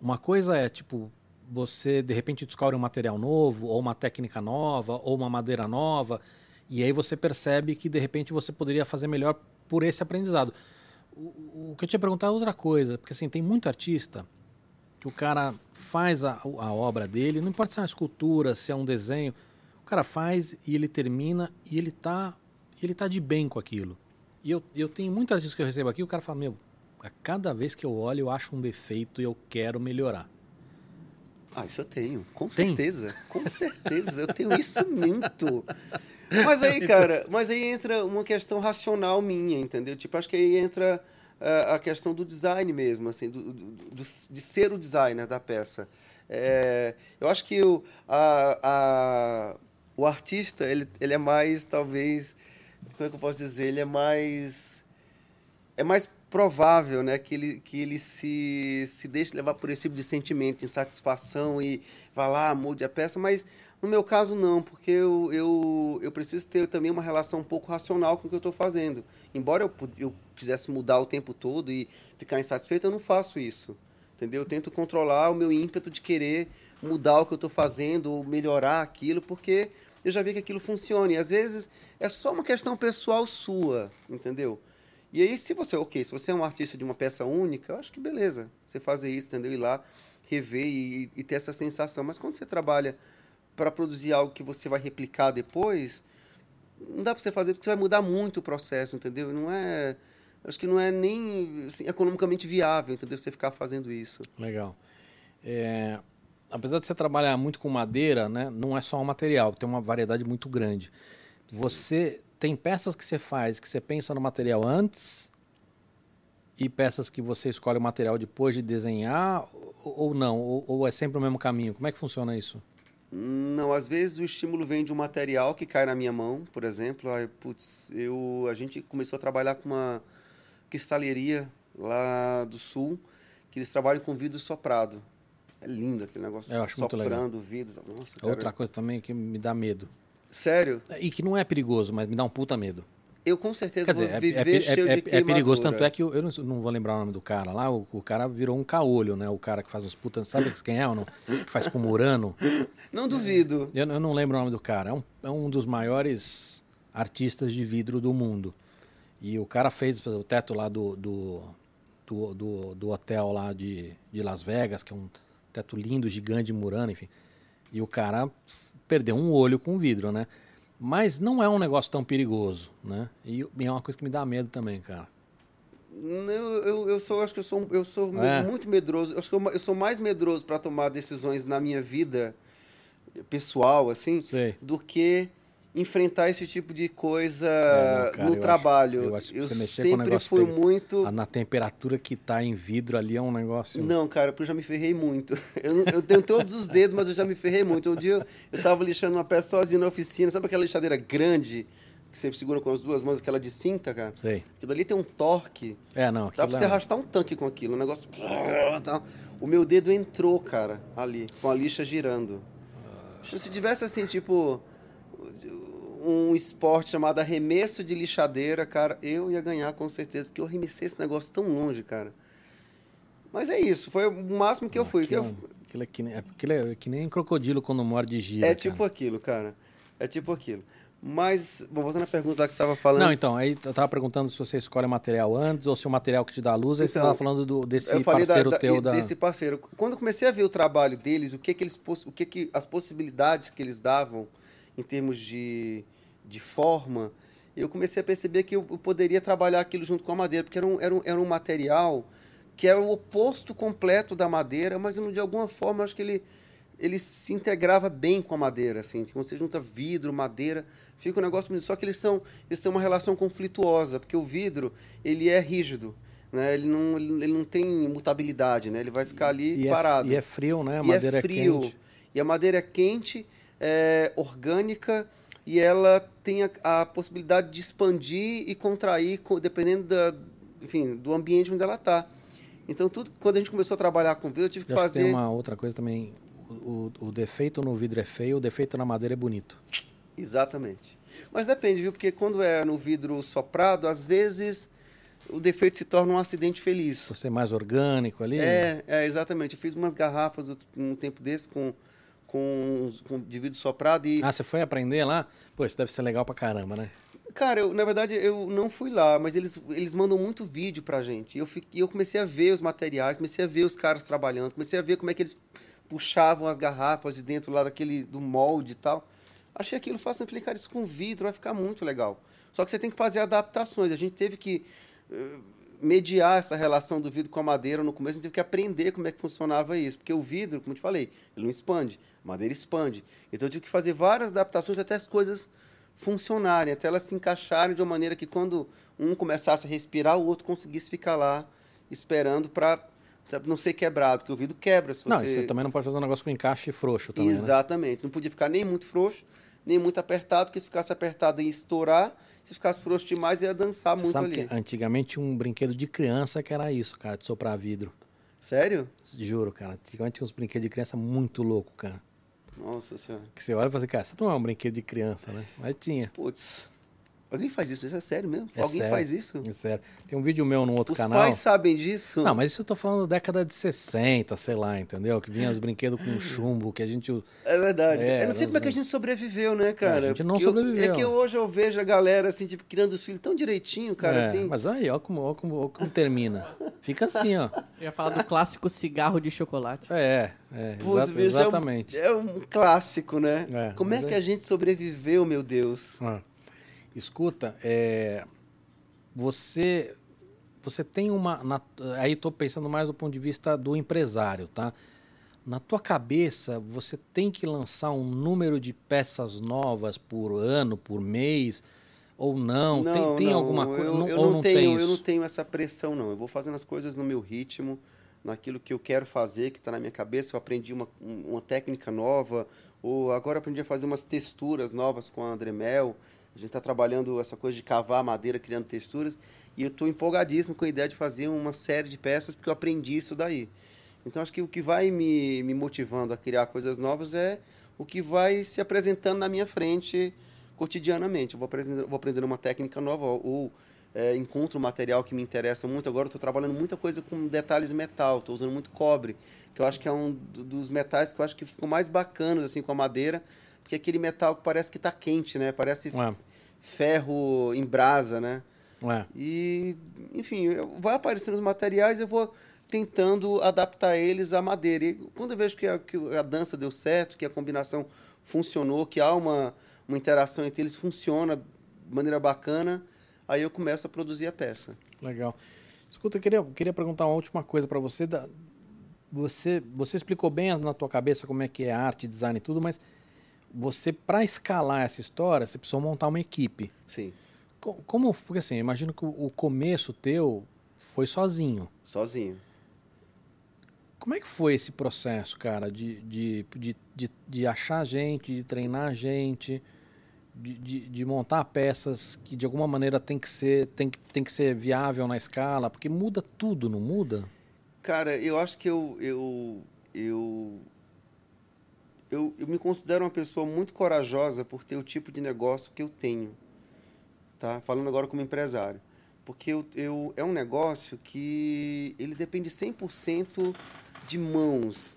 uma coisa é tipo você de repente descobre um material novo, ou uma técnica nova, ou uma madeira nova, e aí você percebe que de repente você poderia fazer melhor por esse aprendizado o, o que eu tinha perguntado é outra coisa, porque assim, tem muito artista que o cara faz a, a obra dele, não importa se é uma escultura, se é um desenho, o cara faz e ele termina e ele tá, ele tá de bem com aquilo. E eu, eu tenho muitos artistas que eu recebo aqui, o cara fala, meu, a cada vez que eu olho eu acho um defeito e eu quero melhorar. Ah, isso eu tenho, com Tem? certeza, com certeza, eu tenho isso muito. Mas aí, então. cara, mas aí entra uma questão racional minha, entendeu? Tipo, acho que aí entra uh, a questão do design mesmo, assim, do, do, de ser o designer da peça. É, eu acho que o, a, a, o artista, ele, ele é mais, talvez, como é que eu posso dizer? Ele é mais... É mais provável né, que ele, que ele se, se deixe levar por esse tipo de sentimento, de insatisfação e vá lá, mude a peça, mas no meu caso, não, porque eu, eu, eu preciso ter também uma relação um pouco racional com o que eu estou fazendo. Embora eu, eu quisesse mudar o tempo todo e ficar insatisfeito, eu não faço isso. Entendeu? Eu tento controlar o meu ímpeto de querer mudar o que eu estou fazendo ou melhorar aquilo, porque eu já vi que aquilo funciona. E às vezes é só uma questão pessoal sua, entendeu? E aí, se você, ok, se você é um artista de uma peça única, eu acho que beleza. Você fazer isso, entendeu? Ir lá, rever e, e ter essa sensação. Mas quando você trabalha para produzir algo que você vai replicar depois, não dá para você fazer porque você vai mudar muito o processo, entendeu? Não é. Acho que não é nem assim, economicamente viável, entendeu? Você ficar fazendo isso. Legal. É, apesar de você trabalhar muito com madeira, né, não é só um material, tem uma variedade muito grande. Você tem peças que você faz que você pensa no material antes e peças que você escolhe o material depois de desenhar ou, não? Ou, ou, é sempre o mesmo caminho? Como é que funciona isso? Não, às vezes o estímulo vem de um material que cai na minha mão, por exemplo. Aí, putz, eu, a gente começou a trabalhar com uma cristaleria lá do sul, que eles trabalham com vidro soprado. É lindo aquele negócio. Eu acho muito legal. vidro. Nossa, cara. Outra coisa também que me dá medo. Sério? E que não é perigoso, mas me dá um puta medo. Eu com certeza Quer vou é, viver é, cheio é, de é perigoso, queimadura. tanto é que eu, eu não, não vou lembrar o nome do cara lá, o, o cara virou um caolho, né? O cara que faz os putas, sabe quem é ou não? Que faz com Murano. Não duvido. Eu, eu não lembro o nome do cara. É um, é um dos maiores artistas de vidro do mundo. E o cara fez o teto lá do, do, do, do, do hotel lá de, de Las Vegas, que é um teto lindo, gigante de Murano, enfim. E o cara perdeu um olho com vidro, né? Mas não é um negócio tão perigoso, né? E, é uma coisa que me dá medo também, cara. Não, eu, eu sou, acho que eu sou, eu sou É. muito medroso. Eu acho que eu, eu sou mais medroso para tomar decisões na minha vida pessoal, assim, Sei. do que enfrentar esse tipo de coisa É, não, cara, eu no acho- trabalho. eu acho que você mexer com o sempre negócio fui muito. Na temperatura que tá em vidro ali é um negócio. Não, cara, porque eu já me ferrei muito. Eu, eu tenho todos os dedos, mas eu já me ferrei muito. Um dia eu, eu tava lixando uma peça sozinho na oficina. Sabe aquela lixadeira grande que você segura com as duas mãos, aquela de cinta, cara? Sei. Aquilo ali tem um torque. É, não. Dá pra você é- arrastar um tanque com aquilo. O negócio. tá. O meu dedo entrou, cara, ali, com a lixa girando. Se tivesse assim, tipo. Um esporte chamado arremesso de lixadeira, cara, eu ia ganhar com certeza, porque eu arremessei esse negócio tão longe, cara. Mas é isso, foi o máximo que eu fui. que eu- Aquilo, aquilo é que nem, é- aquilo é que nem crocodilo quando morde gira. É cara. tipo aquilo, cara. É tipo aquilo. Mas, bom, voltando à pergunta lá que você estava falando. Não, então, aí eu tava perguntando se você escolhe o material antes ou se o material que te dá luz, aí você Então, tava falando do, desse falei da- parceiro da- teu da. desse parceiro. Quando eu comecei a ver o trabalho deles, o que que eles o que que as possibilidades que eles davam em termos de, de forma, eu comecei a perceber que eu, poderia trabalhar aquilo junto com a madeira, porque era um, era um, era um material que era o oposto completo da madeira, mas de alguma forma acho que ele ele se integrava bem com a madeira, assim, quando você junta vidro, madeira, fica um negócio bonito. Só que eles são, eles têm uma relação conflituosa, porque o vidro, ele é rígido, né? Ele não, ele não tem mutabilidade, né? Ele vai ficar ali e, parado. É, e é frio, né? A E madeira é frio. quente. E a madeira é quente, é orgânica e ela tem a, a possibilidade de expandir e contrair co- dependendo da, enfim, do ambiente onde ela está. Então, tudo, quando a gente começou a trabalhar com vidro, eu tive que Eu acho que fazer... tem uma outra coisa também. O, o- o defeito no vidro é feio, o defeito na madeira é bonito. Exatamente. Mas depende, viu? Porque quando é no vidro soprado, às vezes o defeito se torna um acidente feliz. Você é mais orgânico ali. É, é, exatamente. Eu fiz umas garrafas um tempo desse com, com, com de vidro soprado e... Ah, você foi aprender lá? Pô, isso deve ser legal pra caramba, né? Cara, eu, na verdade eu não fui lá, mas eles, eles mandam muito vídeo pra gente. E eu, fiquei, eu comecei a ver os materiais, comecei a ver os caras trabalhando, comecei a ver como é que eles puxavam as garrafas de dentro lá daquele do molde e tal. Achei aquilo fácil, eu falei, cara, isso com vidro vai ficar muito legal. Só que você tem que fazer adaptações. A gente teve que eh, mediar essa relação do vidro com a madeira no começo, a gente teve que aprender como é que funcionava isso. Porque o vidro, como eu te falei, ele não expande, a madeira expande. Então eu tive que fazer várias adaptações até as coisas funcionarem, até elas se encaixarem de uma maneira que quando um começasse a respirar, o outro conseguisse ficar lá esperando para não ser quebrado, porque o vidro quebra se você... Não, e você também não pode fazer um negócio com encaixe frouxo também, né? Exatamente. Não podia ficar nem muito frouxo, nem muito apertado, porque se ficasse apertado ia estourar, se ficasse frouxo demais ia dançar Você muito ali. antigamente um brinquedo de criança que era isso, cara, de soprar vidro. Sério? Juro, cara. Antigamente tinha uns brinquedos de criança muito louco, cara. Nossa senhora. Que você olha e fala assim, cara, isso não é um brinquedo de criança, né? Mas tinha. Putz. Alguém faz isso? Isso é sério mesmo? É Alguém sério. faz isso? É sério. Tem um vídeo meu no outro Os canal. pais sabem disso? Não, mas isso eu tô falando da década de 60, sei lá, entendeu? Que vinha os brinquedos com chumbo, que a gente. É verdade. É, eu não sei como é que a gente sobreviveu, né, cara? a gente não Porque eu- sobreviveu. é que hoje eu vejo a galera, assim, tipo, criando os filhos tão direitinho, cara, É, assim. Mas aí, ó como, ó como, ó como termina. Fica assim, ó. Eu ia falar do clássico cigarro de chocolate. É, é, Putz, exata- bicho, é um- exatamente. É um, clássico, né? É, como é que é- a gente sobreviveu, meu Deus? Ah. Escuta, é, você você tem uma. na- aí estou pensando mais do ponto de vista do empresário, tá? Na tua cabeça, você tem que lançar um número de peças novas por ano, por mês, ou não? tem tem alguma coisa? Eu, não- eu ou não não tenho, eu não tenho essa pressão, não. Eu vou fazendo as coisas no meu ritmo, naquilo que eu quero fazer, que está na minha cabeça. Eu aprendi uma, um- uma técnica nova, ou agora aprendi a fazer umas texturas novas com a André Mel. A gente está trabalhando essa coisa de cavar madeira, criando texturas. E eu estou empolgadíssimo com a ideia de fazer uma série de peças, porque eu aprendi isso daí. Então, acho que o que vai me, me motivando a criar coisas novas é o que vai se apresentando na minha frente cotidianamente. Eu vou aprendendo, vou aprendendo uma técnica nova ou é, encontro um material que me interessa muito. Agora estou trabalhando muita coisa com detalhes metal, estou usando muito cobre, que eu acho que é um do- dos metais que eu acho que ficam mais bacanas assim com a madeira, porque aquele metal que parece que está quente, né? Parece Ué, ferro em brasa, né? ué. E, enfim, vai aparecendo os materiais, eu vou tentando adaptar eles à madeira. E quando eu vejo que a, que a dança deu certo, que a combinação funcionou, que há uma, uma interação entre eles, funciona de maneira bacana, aí eu começo a produzir a peça. Legal. Escuta, eu queria, queria perguntar uma última coisa para você. Você. Você explicou bem na tua cabeça como é que é arte, design e tudo, mas você, para escalar essa história, você precisou montar uma equipe. Sim, Co- Como, porque assim, imagino que o começo teu foi sozinho. sozinho. Como é que foi esse processo, cara, de, de, de, de, de achar gente, de treinar gente, de, de, de montar peças que de alguma maneira tem que ser tem que, tem que ser viável na escala, porque muda tudo, não muda? Cara, eu acho que eu, eu, eu, eu, eu me considero uma pessoa muito corajosa por ter o tipo de negócio que eu tenho. Tá? Falando agora como empresário. Porque eu, eu, é um negócio que ele depende 100% de mãos.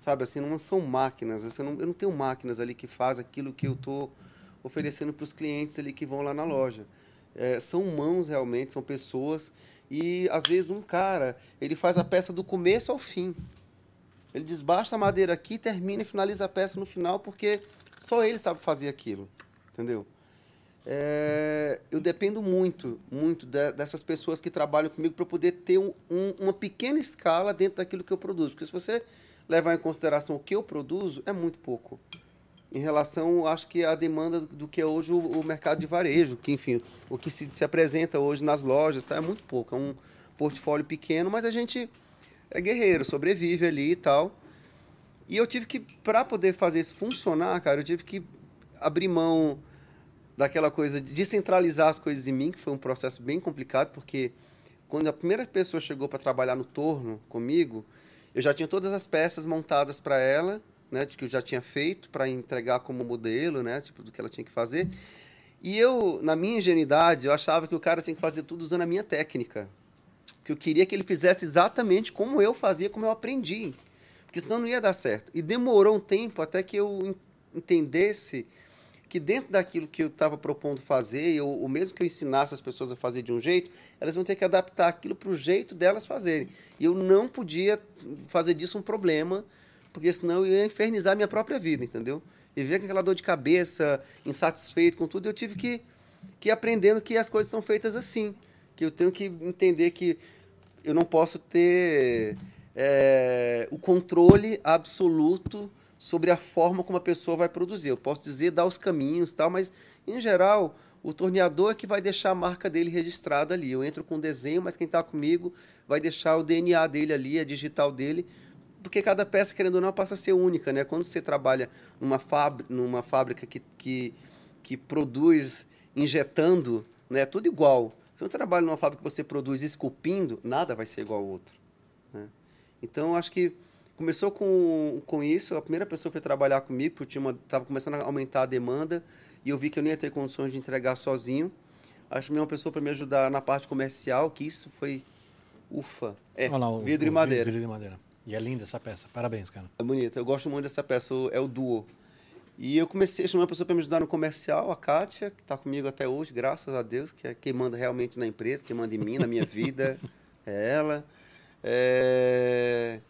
Sabe assim, não são máquinas. assim, eu, não, eu não tenho máquinas ali que faz aquilo que eu estou oferecendo para os clientes ali que vão lá na loja. É, são mãos realmente, são pessoas. E às vezes um cara, ele faz a peça do começo ao fim. Ele desbasta a madeira aqui, termina e finaliza a peça no final, porque só ele sabe fazer aquilo. Entendeu? É, eu dependo muito, muito de- dessas pessoas que trabalham comigo para poder ter um- um- uma pequena escala dentro daquilo que eu produzo. Porque se você levar em consideração o que eu produzo, é muito pouco. Em relação, acho que a demanda do, do que é hoje o, o mercado de varejo, que enfim, o que se, se apresenta hoje nas lojas, tá? é muito pouco. É um portfólio pequeno, mas a gente é guerreiro, sobrevive ali e tal. E eu tive que, para poder fazer isso funcionar, cara, eu tive que abrir mão daquela coisa de descentralizar as coisas em mim, que foi um processo bem complicado, porque quando a primeira pessoa chegou para trabalhar no torno comigo, eu já tinha todas as peças montadas para ela, né, que eu já tinha feito para entregar como modelo, né, tipo do que ela tinha que fazer. E eu, na minha ingenuidade, eu achava que o cara tinha que fazer tudo usando a minha técnica. Que eu queria que ele fizesse exatamente como eu fazia, como eu aprendi. Porque senão não ia dar certo. E demorou um tempo até que eu en- entendesse que dentro daquilo que eu estava propondo fazer, ou, ou mesmo que eu ensinasse as pessoas a fazer de um jeito, elas vão ter que adaptar aquilo para o jeito delas fazerem. E eu não podia fazer disso um problema, porque senão eu ia infernizar minha própria vida, entendeu? E ver com aquela dor de cabeça, insatisfeito com tudo, eu tive que, que ir aprendendo que as coisas são feitas assim. Que eu tenho que entender que eu não posso ter é, o controle absoluto sobre a forma como a pessoa vai produzir. Eu posso dizer, dar os caminhos tal, mas, em geral, o torneador é que vai deixar a marca dele registrada ali. Eu entro com o desenho, mas quem está comigo vai deixar o DNA dele ali, a digital dele, porque cada peça, querendo ou não, passa a ser única. Né? Quando você trabalha numa, fábrica, numa fábrica que, que, que produz injetando, né? é tudo igual. Se eu trabalho numa fábrica que você produz esculpindo, nada vai ser igual ao outro. Né? Então, acho que começou com, com isso. A primeira pessoa foi trabalhar comigo, porque estava começando a aumentar a demanda e eu vi que eu não ia ter condições de entregar sozinho. Achei uma pessoa para me ajudar na parte comercial, que isso foi ufa. É, Olha lá, o- vidro e o madeira. Vidro e madeira. E é linda essa peça. Parabéns, cara. É bonito. Eu gosto muito dessa peça, é o duo. E eu comecei a chamar uma pessoa para me ajudar no comercial, a Kátia, que está comigo até hoje, graças a Deus, que é quem manda realmente na empresa, quem manda em mim, na minha vida, é ela. É...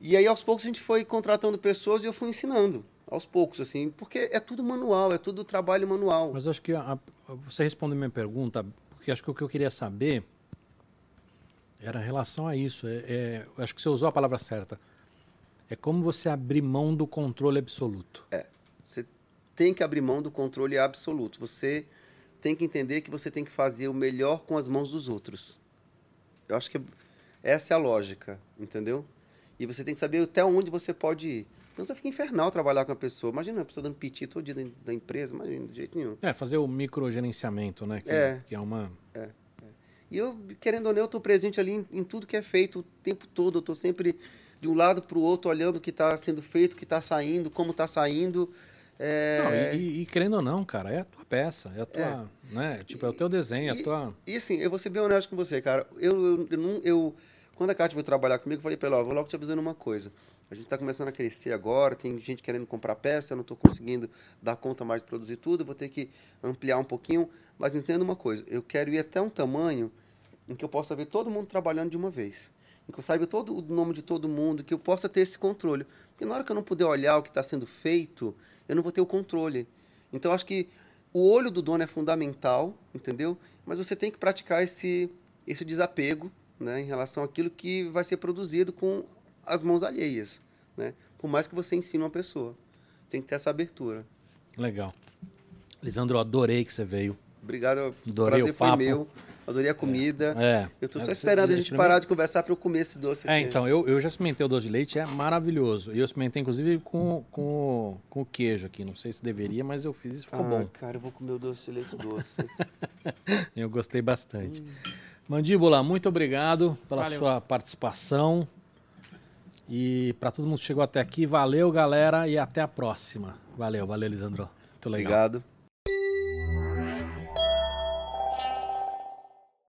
E aí, aos poucos, a gente foi contratando pessoas e eu fui ensinando, aos poucos, assim, porque é tudo manual, é tudo trabalho manual. Mas acho que a- a- você respondeu minha pergunta, porque acho que o que eu queria saber era em relação a isso. É, é- acho que você usou a palavra certa. É como você abrir mão do controle absoluto. Você tem que abrir mão do controle absoluto. Você tem que entender que você tem que fazer o melhor com as mãos dos outros. Eu acho que essa é a lógica, entendeu? E você tem que saber até onde você pode ir. Então você fica infernal trabalhar com a pessoa. Imagina a pessoa dando piti todo dia da empresa, imagina, de jeito nenhum. É, fazer o microgerenciamento, né? Que É. que é uma. E eu, querendo ou não, eu estou presente ali em, em tudo que é feito o tempo todo. Eu estou sempre de um lado para o outro, olhando o que está sendo feito, o que está saindo, como está saindo. É, Não, e, e- e querendo ou não, cara, é a tua peça, é a tua. Né? Tipo, é o teu desenho, é a E- tua. E assim, eu vou ser bem honesto com você, cara. Eu, eu, eu, eu- quando a Kátia veio trabalhar comigo, eu falei pra ela, ó, vou logo te avisando uma coisa. A gente tá começando a crescer agora, tem gente querendo comprar peça, eu não tô conseguindo dar conta mais de produzir tudo, vou ter que ampliar um pouquinho. Mas entenda uma coisa, eu quero ir até um tamanho em que eu possa ver todo mundo trabalhando de uma vez. Que eu saiba todo o nome de todo mundo, que eu possa ter esse controle. Porque na hora que eu não puder olhar o que está sendo feito, eu não vou ter o controle. Então, acho que o olho do dono é fundamental, entendeu? Mas você tem que praticar esse, esse desapego né, em relação àquilo que vai ser produzido com as mãos alheias. Né? Por mais que você ensine uma pessoa. Tem que ter essa abertura. Legal. Lisandro, eu adorei que você veio. Obrigado, o Adorei prazer o foi meu. Adorei a comida. É. Eu estou É, só esperando a gente primeiro- parar de conversar para eu comer esse doce É, aqui. então, eu, eu já experimentei o doce de leite, é maravilhoso. E eu experimentei, inclusive, com, com, com o queijo aqui. Não sei se deveria, mas eu fiz e ficou ah, bom. cara, eu vou comer o doce de leite doce. Eu gostei bastante. Mandíbula, muito obrigado pela Valeu. sua participação. E para todo mundo que chegou até aqui, valeu, galera, e até a próxima. Valeu, valeu, Lisandro. Muito legal. Obrigado.